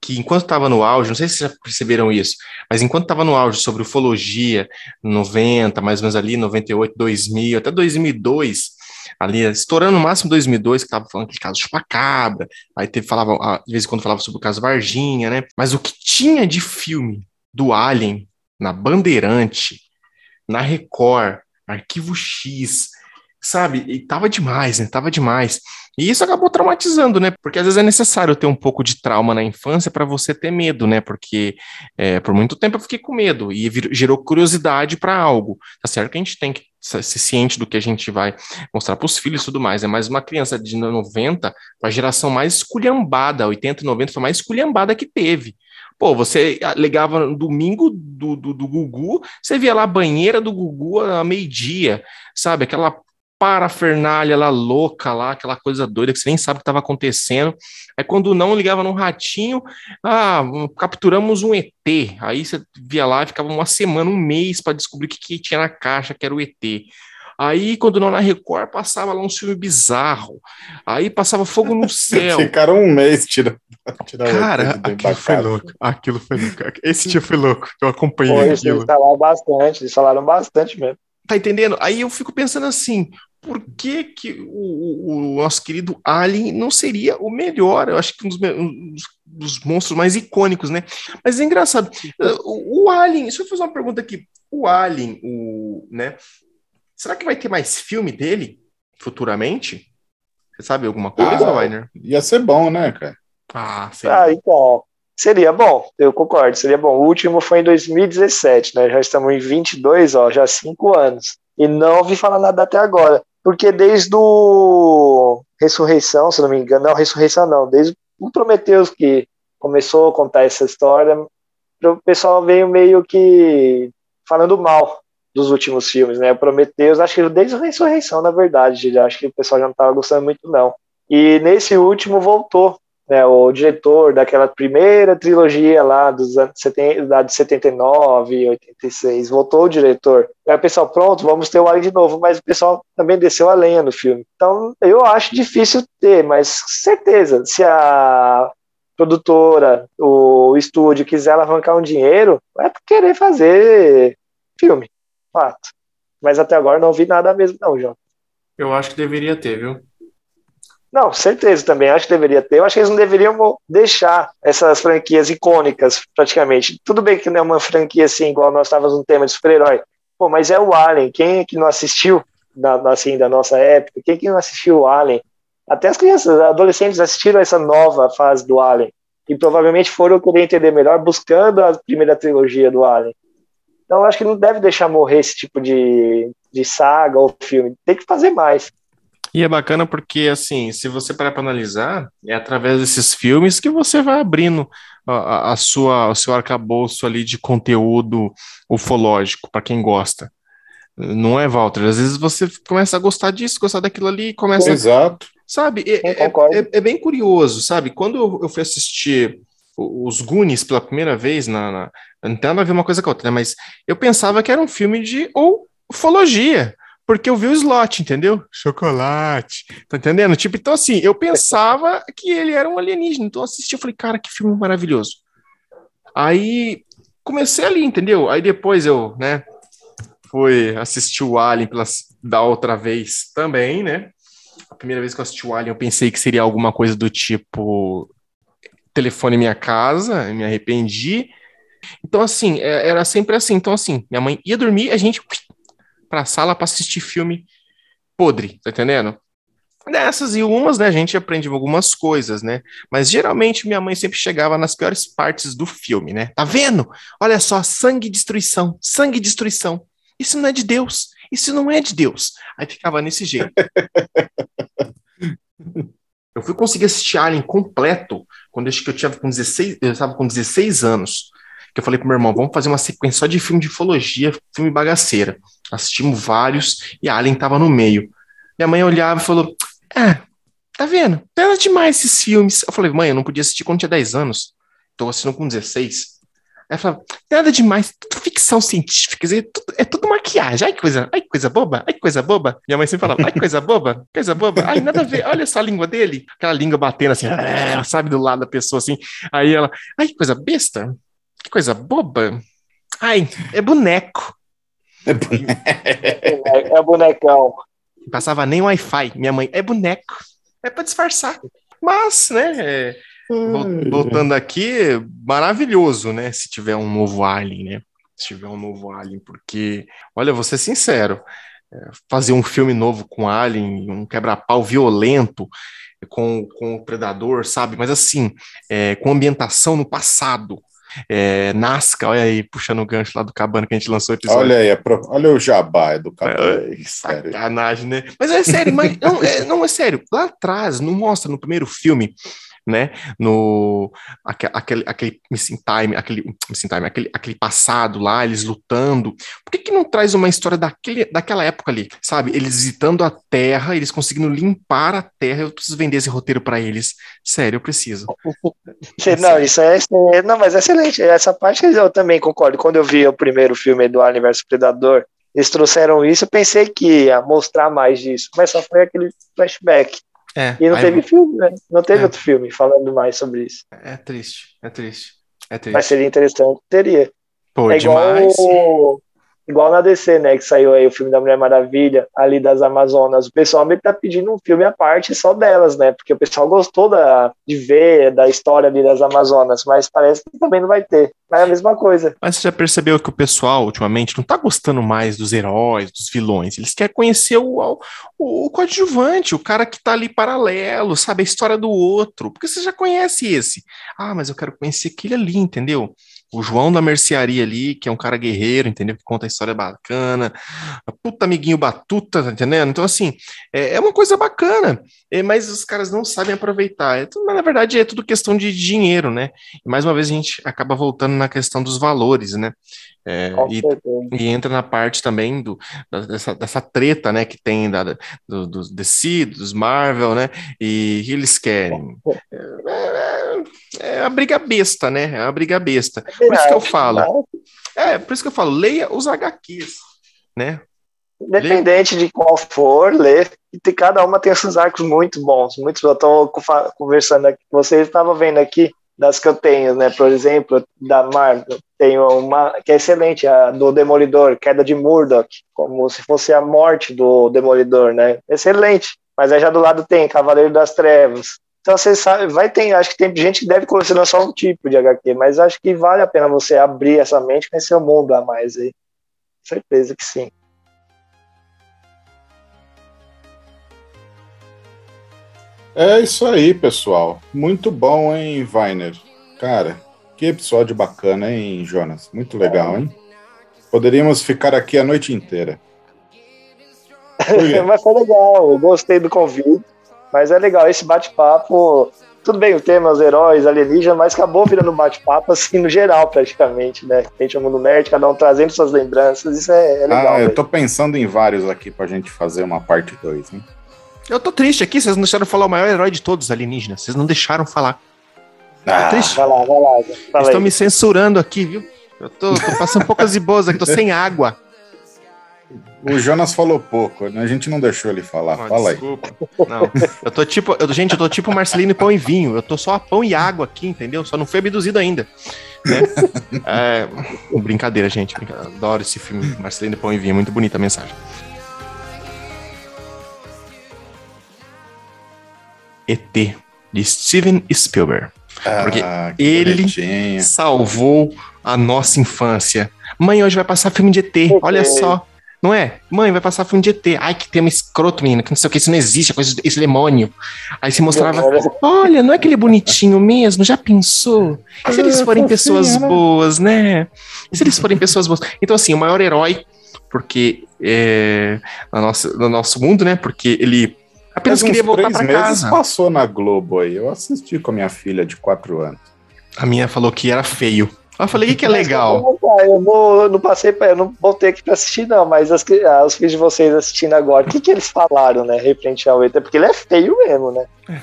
Speaker 2: que enquanto estava no auge, não sei se vocês já perceberam isso, mas enquanto estava no auge sobre ufologia, 90, mais ou menos ali, 98, 2000, até 2002, ali, estourando no máximo 2002, que estava falando aquele caso chupacabra, aí teve, falava, ah, de vez em quando falava sobre o caso Varginha, né? Mas o que tinha de filme do Alien na Bandeirante, na Record, Arquivo X, sabe? E tava demais, né? Tava demais. E isso acabou traumatizando, né? Porque às vezes é necessário ter um pouco de trauma na infância para você ter medo, né? Porque é, por muito tempo eu fiquei com medo e gerou curiosidade para algo. Tá certo que a gente tem que ser ciente do que a gente vai mostrar para os filhos e tudo mais, é né? mais uma criança de 90, a geração mais esculhambada, 80 e 90 foi a mais esculhambada que teve. Pô, você ligava no domingo do, do, do Gugu, você via lá a banheira do Gugu a meio-dia, sabe? Aquela parafernália lá louca lá, aquela coisa doida que você nem sabe o que estava acontecendo. Aí quando não ligava no ratinho, ah, capturamos um ET. Aí você via lá, ficava uma semana, um mês para descobrir o que, que tinha na caixa, que era o ET. Aí, quando não na Record, passava lá um filme bizarro. Aí passava fogo no céu.
Speaker 1: Ficaram um mês tirando.
Speaker 2: Cara, aquilo foi louco. Aquilo foi louco. Esse dia foi louco. Eu acompanhei
Speaker 3: Pô,
Speaker 2: aquilo.
Speaker 3: Eles falaram bastante, eles falaram bastante mesmo.
Speaker 2: Tá entendendo? Aí eu fico pensando assim, por que, que o, o, nosso querido Alien não seria o melhor? Eu acho que um dos, um dos monstros mais icônicos, né? Mas é engraçado. O, o, Alien, deixa eu fazer uma pergunta aqui. O Alien, o, né? Será que vai ter mais filme dele futuramente? Você sabe alguma coisa, ah, Weiner?
Speaker 1: Ia ser bom, né, cara?
Speaker 3: Ah, seria. ah, então. Seria bom, eu concordo, seria bom. O último foi em 2017, né? Já estamos em 22, ó, já cinco anos. E não ouvi falar nada até agora. Porque desde o Ressurreição, se não me engano, não, Ressurreição não, desde o Prometheus que começou a contar essa história, o pessoal veio meio que falando mal dos últimos filmes, né? O Prometheus, acho que desde a Ressurreição, na verdade, acho que o pessoal já não estava gostando muito, não. E nesse último voltou né, o diretor daquela primeira trilogia lá dos anos 70, da de 79 e 86, voltou o diretor. Aí o pessoal, pronto, vamos ter o Alien de novo, mas o pessoal também desceu a lenha no filme. Então, eu acho difícil ter, mas certeza, se a produtora, o estúdio quiser alavancar um dinheiro, vai querer fazer filme, fato. Mas até agora não vi nada mesmo não, João.
Speaker 2: Eu acho que deveria ter, viu?
Speaker 3: Não, certeza também. Acho que deveria ter. Eu acho que eles não deveriam deixar essas franquias icônicas, praticamente. Tudo bem que não é uma franquia assim, igual nós estávamos no tema de super-herói. Pô, mas é o Alien. Quem é que não assistiu, assim, da nossa época? Quem é que não assistiu o Alien? Até as crianças, adolescentes assistiram essa nova fase do Alien. E provavelmente foram querer entender melhor buscando a primeira trilogia do Alien. Então, acho que não deve deixar morrer esse tipo de, de saga ou filme. Tem que fazer mais.
Speaker 2: E é bacana porque, assim, se você parar para analisar, é através desses filmes que você vai abrindo a, a sua, o seu arcabouço ali de conteúdo ufológico, para quem gosta. Não é, Walter? Às vezes você começa a gostar disso, gostar daquilo ali, começa.
Speaker 1: Exato.
Speaker 2: Sabe? É, é, é, é, bem curioso, sabe? Quando eu fui assistir os Goonies pela primeira vez, na, na, não tem nada a ver uma coisa com a outra, né? Mas eu pensava que era um filme de ufologia, porque eu vi o slot, entendeu? Chocolate, tá entendendo? Tipo, então assim, eu pensava que ele era um alienígena, então eu assisti, eu falei, cara, que filme maravilhoso. Aí comecei ali, entendeu? Aí depois eu, né, fui assistir o Alien pela, da outra vez também, né? A primeira vez que eu assisti o Alien, eu pensei que seria alguma coisa do tipo telefone minha casa, me arrependi. Então, assim, é, era sempre assim. Então, assim, minha mãe ia dormir, a gente pra sala para assistir filme podre, tá entendendo? Nessas e umas, né, a gente aprende algumas coisas, né? Mas geralmente minha mãe sempre chegava nas piores partes do filme, né? Tá vendo? Olha só, sangue e destruição, sangue e destruição. Isso não é de Deus, isso não é de Deus. Aí ficava nesse jeito. Eu fui conseguir assistir Alien completo quando eu acho que eu tinha com 16, eu estava com 16 anos. Que eu falei pro meu irmão, vamos fazer uma sequência só de filme de ufologia, filme bagaceira. Assistimos vários e Alien tava no meio. Minha mãe olhava e falou: É, tá vendo? Nada demais esses filmes. Eu falei, mãe, eu não podia assistir quando tinha 10 anos. Tô assistindo com 16. Ela falava, nada demais, tudo ficção científica, é tudo, é tudo maquiagem. Ai, que coisa, ai, coisa boba, ai, que coisa boba. Minha mãe sempre falava, ai, que coisa boba, coisa boba. Ai, nada a ver, olha só a língua dele. Aquela língua batendo assim, sabe, do lado da pessoa assim. Aí ela, ai, que coisa besta, que coisa boba. Ai, é boneco.
Speaker 3: É, boneco. é bonecão.
Speaker 2: Passava nem Wi-Fi. Minha mãe, é boneco. É para disfarçar. Mas, né, é, Voltando aqui, maravilhoso, né? Se tiver um novo Alien, né? Se tiver um novo Alien, porque, olha, vou ser sincero, é, fazer um filme novo com Alien, um quebra-pau violento, com, com o Predador, sabe? Mas assim, é, com ambientação no passado. É, Nasca, olha aí, puxando o gancho lá do Cabana que a gente lançou o
Speaker 1: episódio. Olha aí, é pro... olha o jabá do Cabana.
Speaker 2: É, sacanagem, né? Mas é sério, mas não é, não é sério. Lá atrás, não mostra no primeiro filme né? No aquele, aquele missing time, aquele missing time, aquele, aquele passado lá, eles lutando. Por que, que não traz uma história daquele, daquela época ali, sabe? Eles visitando a Terra, eles conseguindo limpar a Terra. Eu preciso vender esse roteiro para eles. Sério, eu preciso.
Speaker 3: não, isso é, não, mas é excelente. Essa parte eu também concordo. Quando eu vi o primeiro filme do Alien vs Predador, eles trouxeram isso, eu pensei que ia mostrar mais disso, mas só foi aquele flashback. É, e não teve eu... filme, né? Não teve é. outro filme falando mais sobre isso.
Speaker 2: É triste, é triste. É triste.
Speaker 3: Mas seria interessante, teria.
Speaker 2: Pô,
Speaker 3: é
Speaker 2: demais.
Speaker 3: Igual, igual na DC, né? Que saiu aí o filme da Mulher Maravilha, ali das Amazonas. O pessoal meio que tá pedindo um filme à parte só delas, né? Porque o pessoal gostou da, de ver da história ali das Amazonas, mas parece que também não vai ter. Mas é a mesma coisa.
Speaker 2: Mas você já percebeu que o pessoal, ultimamente, não tá gostando mais dos heróis, dos vilões. Eles querem conhecer o, o, o coadjuvante, o cara que tá ali paralelo, sabe? A história do outro. Porque você já conhece esse. Ah, mas eu quero conhecer aquele ali, entendeu? O João da mercearia ali, que é um cara guerreiro, entendeu? Que conta a história bacana, puta amiguinho batuta, tá entendendo? Então, assim, é, é uma coisa bacana, é, mas os caras não sabem aproveitar. É tudo, na verdade, é tudo questão de dinheiro, né? E mais uma vez a gente acaba voltando na questão dos valores, né? É, e, e, entra na parte também do, dessa, dessa treta, né, que tem da, do, dos DC, dos Marvel, né, e eles querem. É, é, é a briga besta, né, é a briga besta. Por isso que eu falo, é, por isso que eu falo, leia os HQs, né.
Speaker 3: Independente leia. de qual for, lê, e cada uma tem esses arcos muito bons, muito, eu estou conversando aqui, vocês estavam vendo aqui, das que eu tenho, né? Por exemplo, da Marvel, tenho uma que é excelente, a do Demolidor, Queda de Murdoch, como se fosse a morte do Demolidor, né? Excelente. Mas aí já do lado tem Cavaleiro das Trevas. Então você sabe, vai ter, acho que tem gente que deve colecionar só um tipo de HQ, mas acho que vale a pena você abrir essa mente e conhecer o mundo a mais aí. Certeza que sim.
Speaker 1: É isso aí, pessoal. Muito bom, hein, Weiner? Cara, que episódio bacana, hein, Jonas? Muito legal, hein? Poderíamos ficar aqui a noite inteira.
Speaker 3: mas foi legal, eu gostei do convite. Mas é legal, esse bate-papo. Tudo bem, o tema é os heróis, alienígenas, mas acabou virando bate-papo assim no geral, praticamente, né? A gente é um mundo nerd, cada um trazendo suas lembranças, isso é, é legal.
Speaker 1: Ah, eu tô pensando em vários aqui pra gente fazer uma parte 2, hein?
Speaker 2: Eu tô triste aqui, vocês não deixaram falar o maior herói de todos, alienígenas. Vocês não deixaram falar. Ah, triste. Vai lá, vai lá. Fala Estão me censurando aqui, viu? Eu tô, tô passando poucas e boas aqui, tô sem água.
Speaker 1: O Jonas falou pouco, né? a gente não deixou ele falar. Oh, Fala desculpa. aí.
Speaker 2: Não, eu tô tipo, eu, gente, eu tô tipo Marcelino Pão e Vinho. Eu tô só a pão e água aqui, entendeu? Só não foi abduzido ainda. Né? é, brincadeira, gente. Adoro esse filme, Marcelino Pão e Vinho. Muito bonita a mensagem. ET, de Steven Spielberg. Porque ah, ele bonitinho. salvou a nossa infância. Mãe, hoje vai passar filme de ET, olha só. Não é? Mãe, vai passar filme de ET. Ai, que tema escroto, menina, que não sei o que, isso não existe, coisa, esse demônio. Aí se mostrava, olha, não é aquele bonitinho mesmo, já pensou? E se eles forem pessoas boas, né? E se eles forem pessoas boas? Então, assim, o maior herói, porque é, no, nosso, no nosso mundo, né? Porque ele apenas queria voltar para casa.
Speaker 1: passou na Globo aí, eu assisti com a minha filha de quatro anos.
Speaker 2: A minha falou que era feio. Eu falei, o que, que é legal?
Speaker 3: Eu, vou, eu não passei, eu não voltei aqui pra assistir, não, mas as, ah, os filhos de vocês assistindo agora, o que, que eles falaram, né, referente ao ET? Porque ele é feio mesmo, né?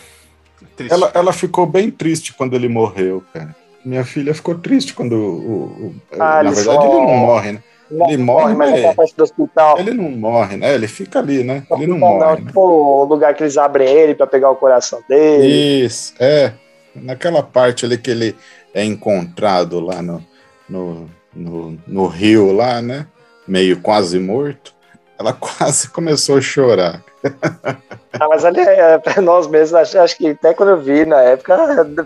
Speaker 3: É,
Speaker 1: ela, ela ficou bem triste quando ele morreu, cara. Minha filha ficou triste quando o. o ah, na verdade, só... ele não morre, né? Ele morre, mas é, do hospital. ele não morre, né? Ele fica ali, né? Ele não, não morre. Não, né?
Speaker 3: tipo, o lugar que eles abrem ele para pegar o coração dele.
Speaker 1: Isso, é. Naquela parte ali que ele é encontrado lá no, no, no, no rio lá, né? Meio quase morto. Ela quase começou a chorar.
Speaker 3: Ah, mas ali é, para nós mesmos, acho, acho, que até quando eu vi na época,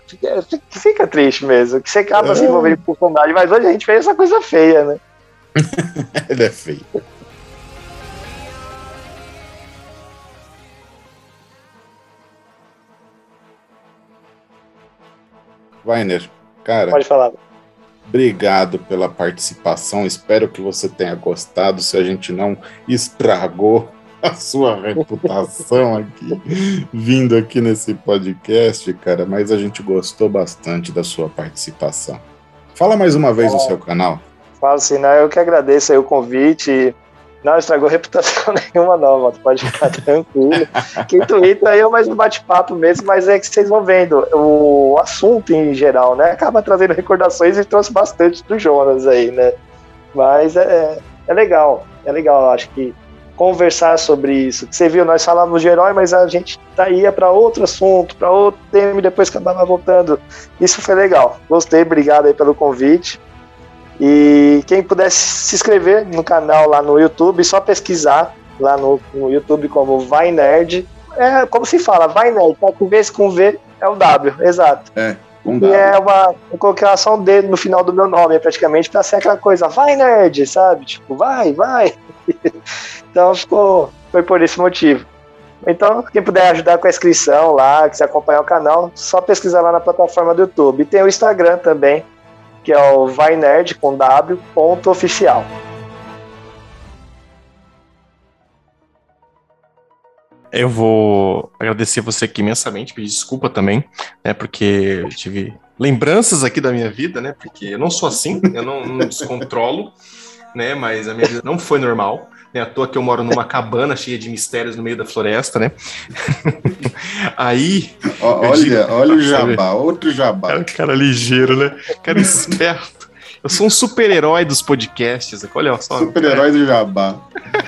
Speaker 3: fica, fica triste mesmo. Que você acaba é. se envolvendo com o personagem, mas hoje a gente fez essa coisa feia, né?
Speaker 1: Ele é feio. Weiner, Cara,
Speaker 3: pode falar.
Speaker 1: Obrigado pela participação. Espero que você tenha gostado. Se a gente não estragou a sua reputação aqui, vindo aqui nesse podcast, cara, mas a gente gostou bastante da sua participação. Fala mais uma vez é, o seu canal.
Speaker 3: Falo sim, né? Eu que agradeço o convite. Não estragou reputação nenhuma, não, mano. Pode ficar tranquilo. Quem twitta aí é mais um bate-papo mesmo, mas é que vocês vão vendo. O assunto em geral, né? Acaba trazendo recordações e trouxe bastante do Jonas aí, né? Mas é, é legal, é legal, acho que conversar sobre isso. Você viu, nós falávamos de herói, mas a gente tá, ia para outro assunto, para outro tema e depois acabava voltando. Isso foi legal. Gostei, obrigado aí pelo convite. E quem pudesse se inscrever no canal lá no YouTube, só pesquisar lá no, no YouTube como Vai Nerd. É como se fala, Vai Nerd, tá com V com V é o W, exato.
Speaker 1: É.
Speaker 3: Um e é uma, uma colocação dele no final do meu nome, praticamente, pra ser aquela coisa, vai nerd, sabe? Tipo, vai, vai. então ficou, foi por esse motivo. Então, quem puder ajudar com a inscrição lá, quiser acompanhar o canal, só pesquisar lá na plataforma do YouTube. E tem o Instagram também, que é o vainerd com W, ponto oficial.
Speaker 2: Eu vou agradecer você aqui imensamente, pedir desculpa também, né, porque tive lembranças aqui da minha vida, né, porque eu não sou assim, eu não, não descontrolo, né, mas a minha vida não foi normal, né, à toa que eu moro numa cabana cheia de mistérios no meio da floresta, né, aí...
Speaker 1: olha, digo, olha o jabá, outro jabá.
Speaker 2: Cara, cara ligeiro, né, cara esperto. Eu sou um super-herói dos podcasts. Olha só.
Speaker 1: Super-herói do Jabá.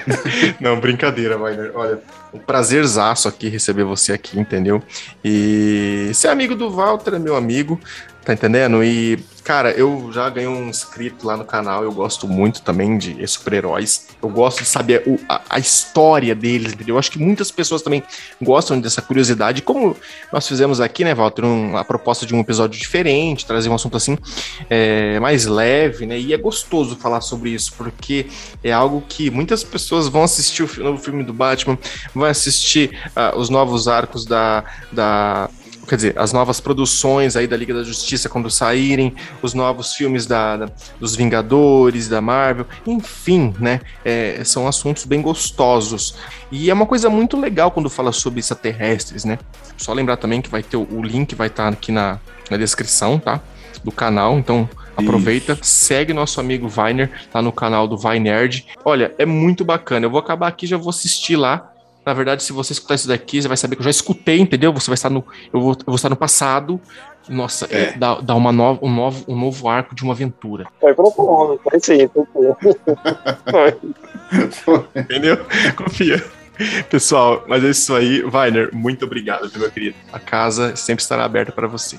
Speaker 2: Não, brincadeira, Wagner. Olha, um prazerzaço aqui receber você aqui, entendeu? E ser amigo do Walter é meu amigo, tá entendendo? E Cara, eu já ganhei um inscrito lá no canal, eu gosto muito também de super-heróis. Eu gosto de saber o, a, a, história deles, entendeu? Eu acho que muitas pessoas também gostam dessa curiosidade. Como nós fizemos aqui, né, Walter, um, a proposta de um episódio diferente, trazer um assunto assim é, mais leve, né? E é gostoso falar sobre isso, porque é algo que muitas pessoas vão assistir o novo filme do Batman, vão assistir uh, os novos arcos da. da quer dizer, as novas produções aí da Liga da Justiça quando saírem, os novos filmes da, da dos Vingadores, da Marvel, enfim, né? É, são assuntos bem gostosos. E é uma coisa muito legal quando fala sobre extraterrestres, né? Só lembrar também que vai ter o, o link, vai estar aqui na, na descrição, tá? Do canal, então aproveita, Isso. segue nosso amigo Viner lá no canal do Vinerd. Olha, é muito bacana. Eu vou acabar aqui, já vou assistir lá Na verdade, se você escutar isso daqui, você vai saber que eu já escutei, entendeu? Você vai estar no. Eu vou, eu vou estar no passado. Nossa, é. é dá, dá uma nova, um, novo, um novo arco de uma aventura.
Speaker 3: Foi profundo, foi sim, foi.
Speaker 2: Entendeu? Confia. Pessoal, mas é isso aí. Weiner, muito obrigado, meu querido. A casa sempre estará aberta para você.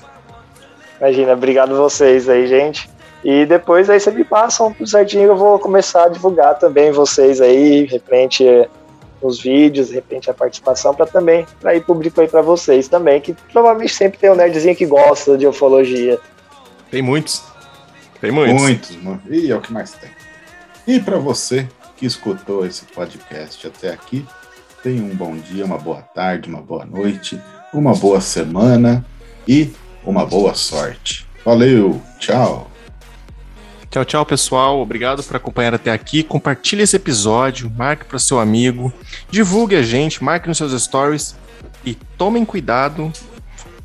Speaker 3: Imagina, obrigado vocês aí, gente. E depois aí você me passam tudo certinho, eu vou começar a divulgar também vocês aí, de repente os vídeos, de repente a participação para também para ir público aí para vocês também, que provavelmente sempre tem um nerdzinho que gosta de ufologia.
Speaker 2: Tem muitos. Tem muitos.
Speaker 1: Muitos, mano. E é o que mais tem. E para você que escutou esse podcast até aqui, tenha um bom dia, uma boa tarde, uma boa noite, uma boa semana e uma boa sorte. Valeu, tchau.
Speaker 2: Tchau, tchau, pessoal. Obrigado por acompanhar até aqui. Compartilhe esse episódio, marque para seu amigo, divulgue a gente, marque nos seus stories e tomem cuidado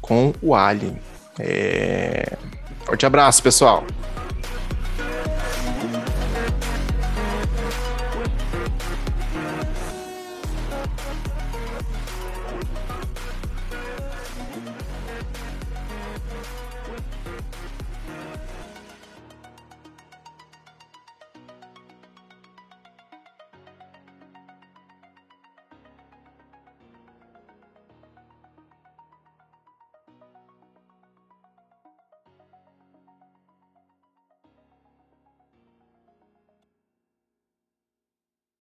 Speaker 2: com o Alien. É... Forte abraço, pessoal.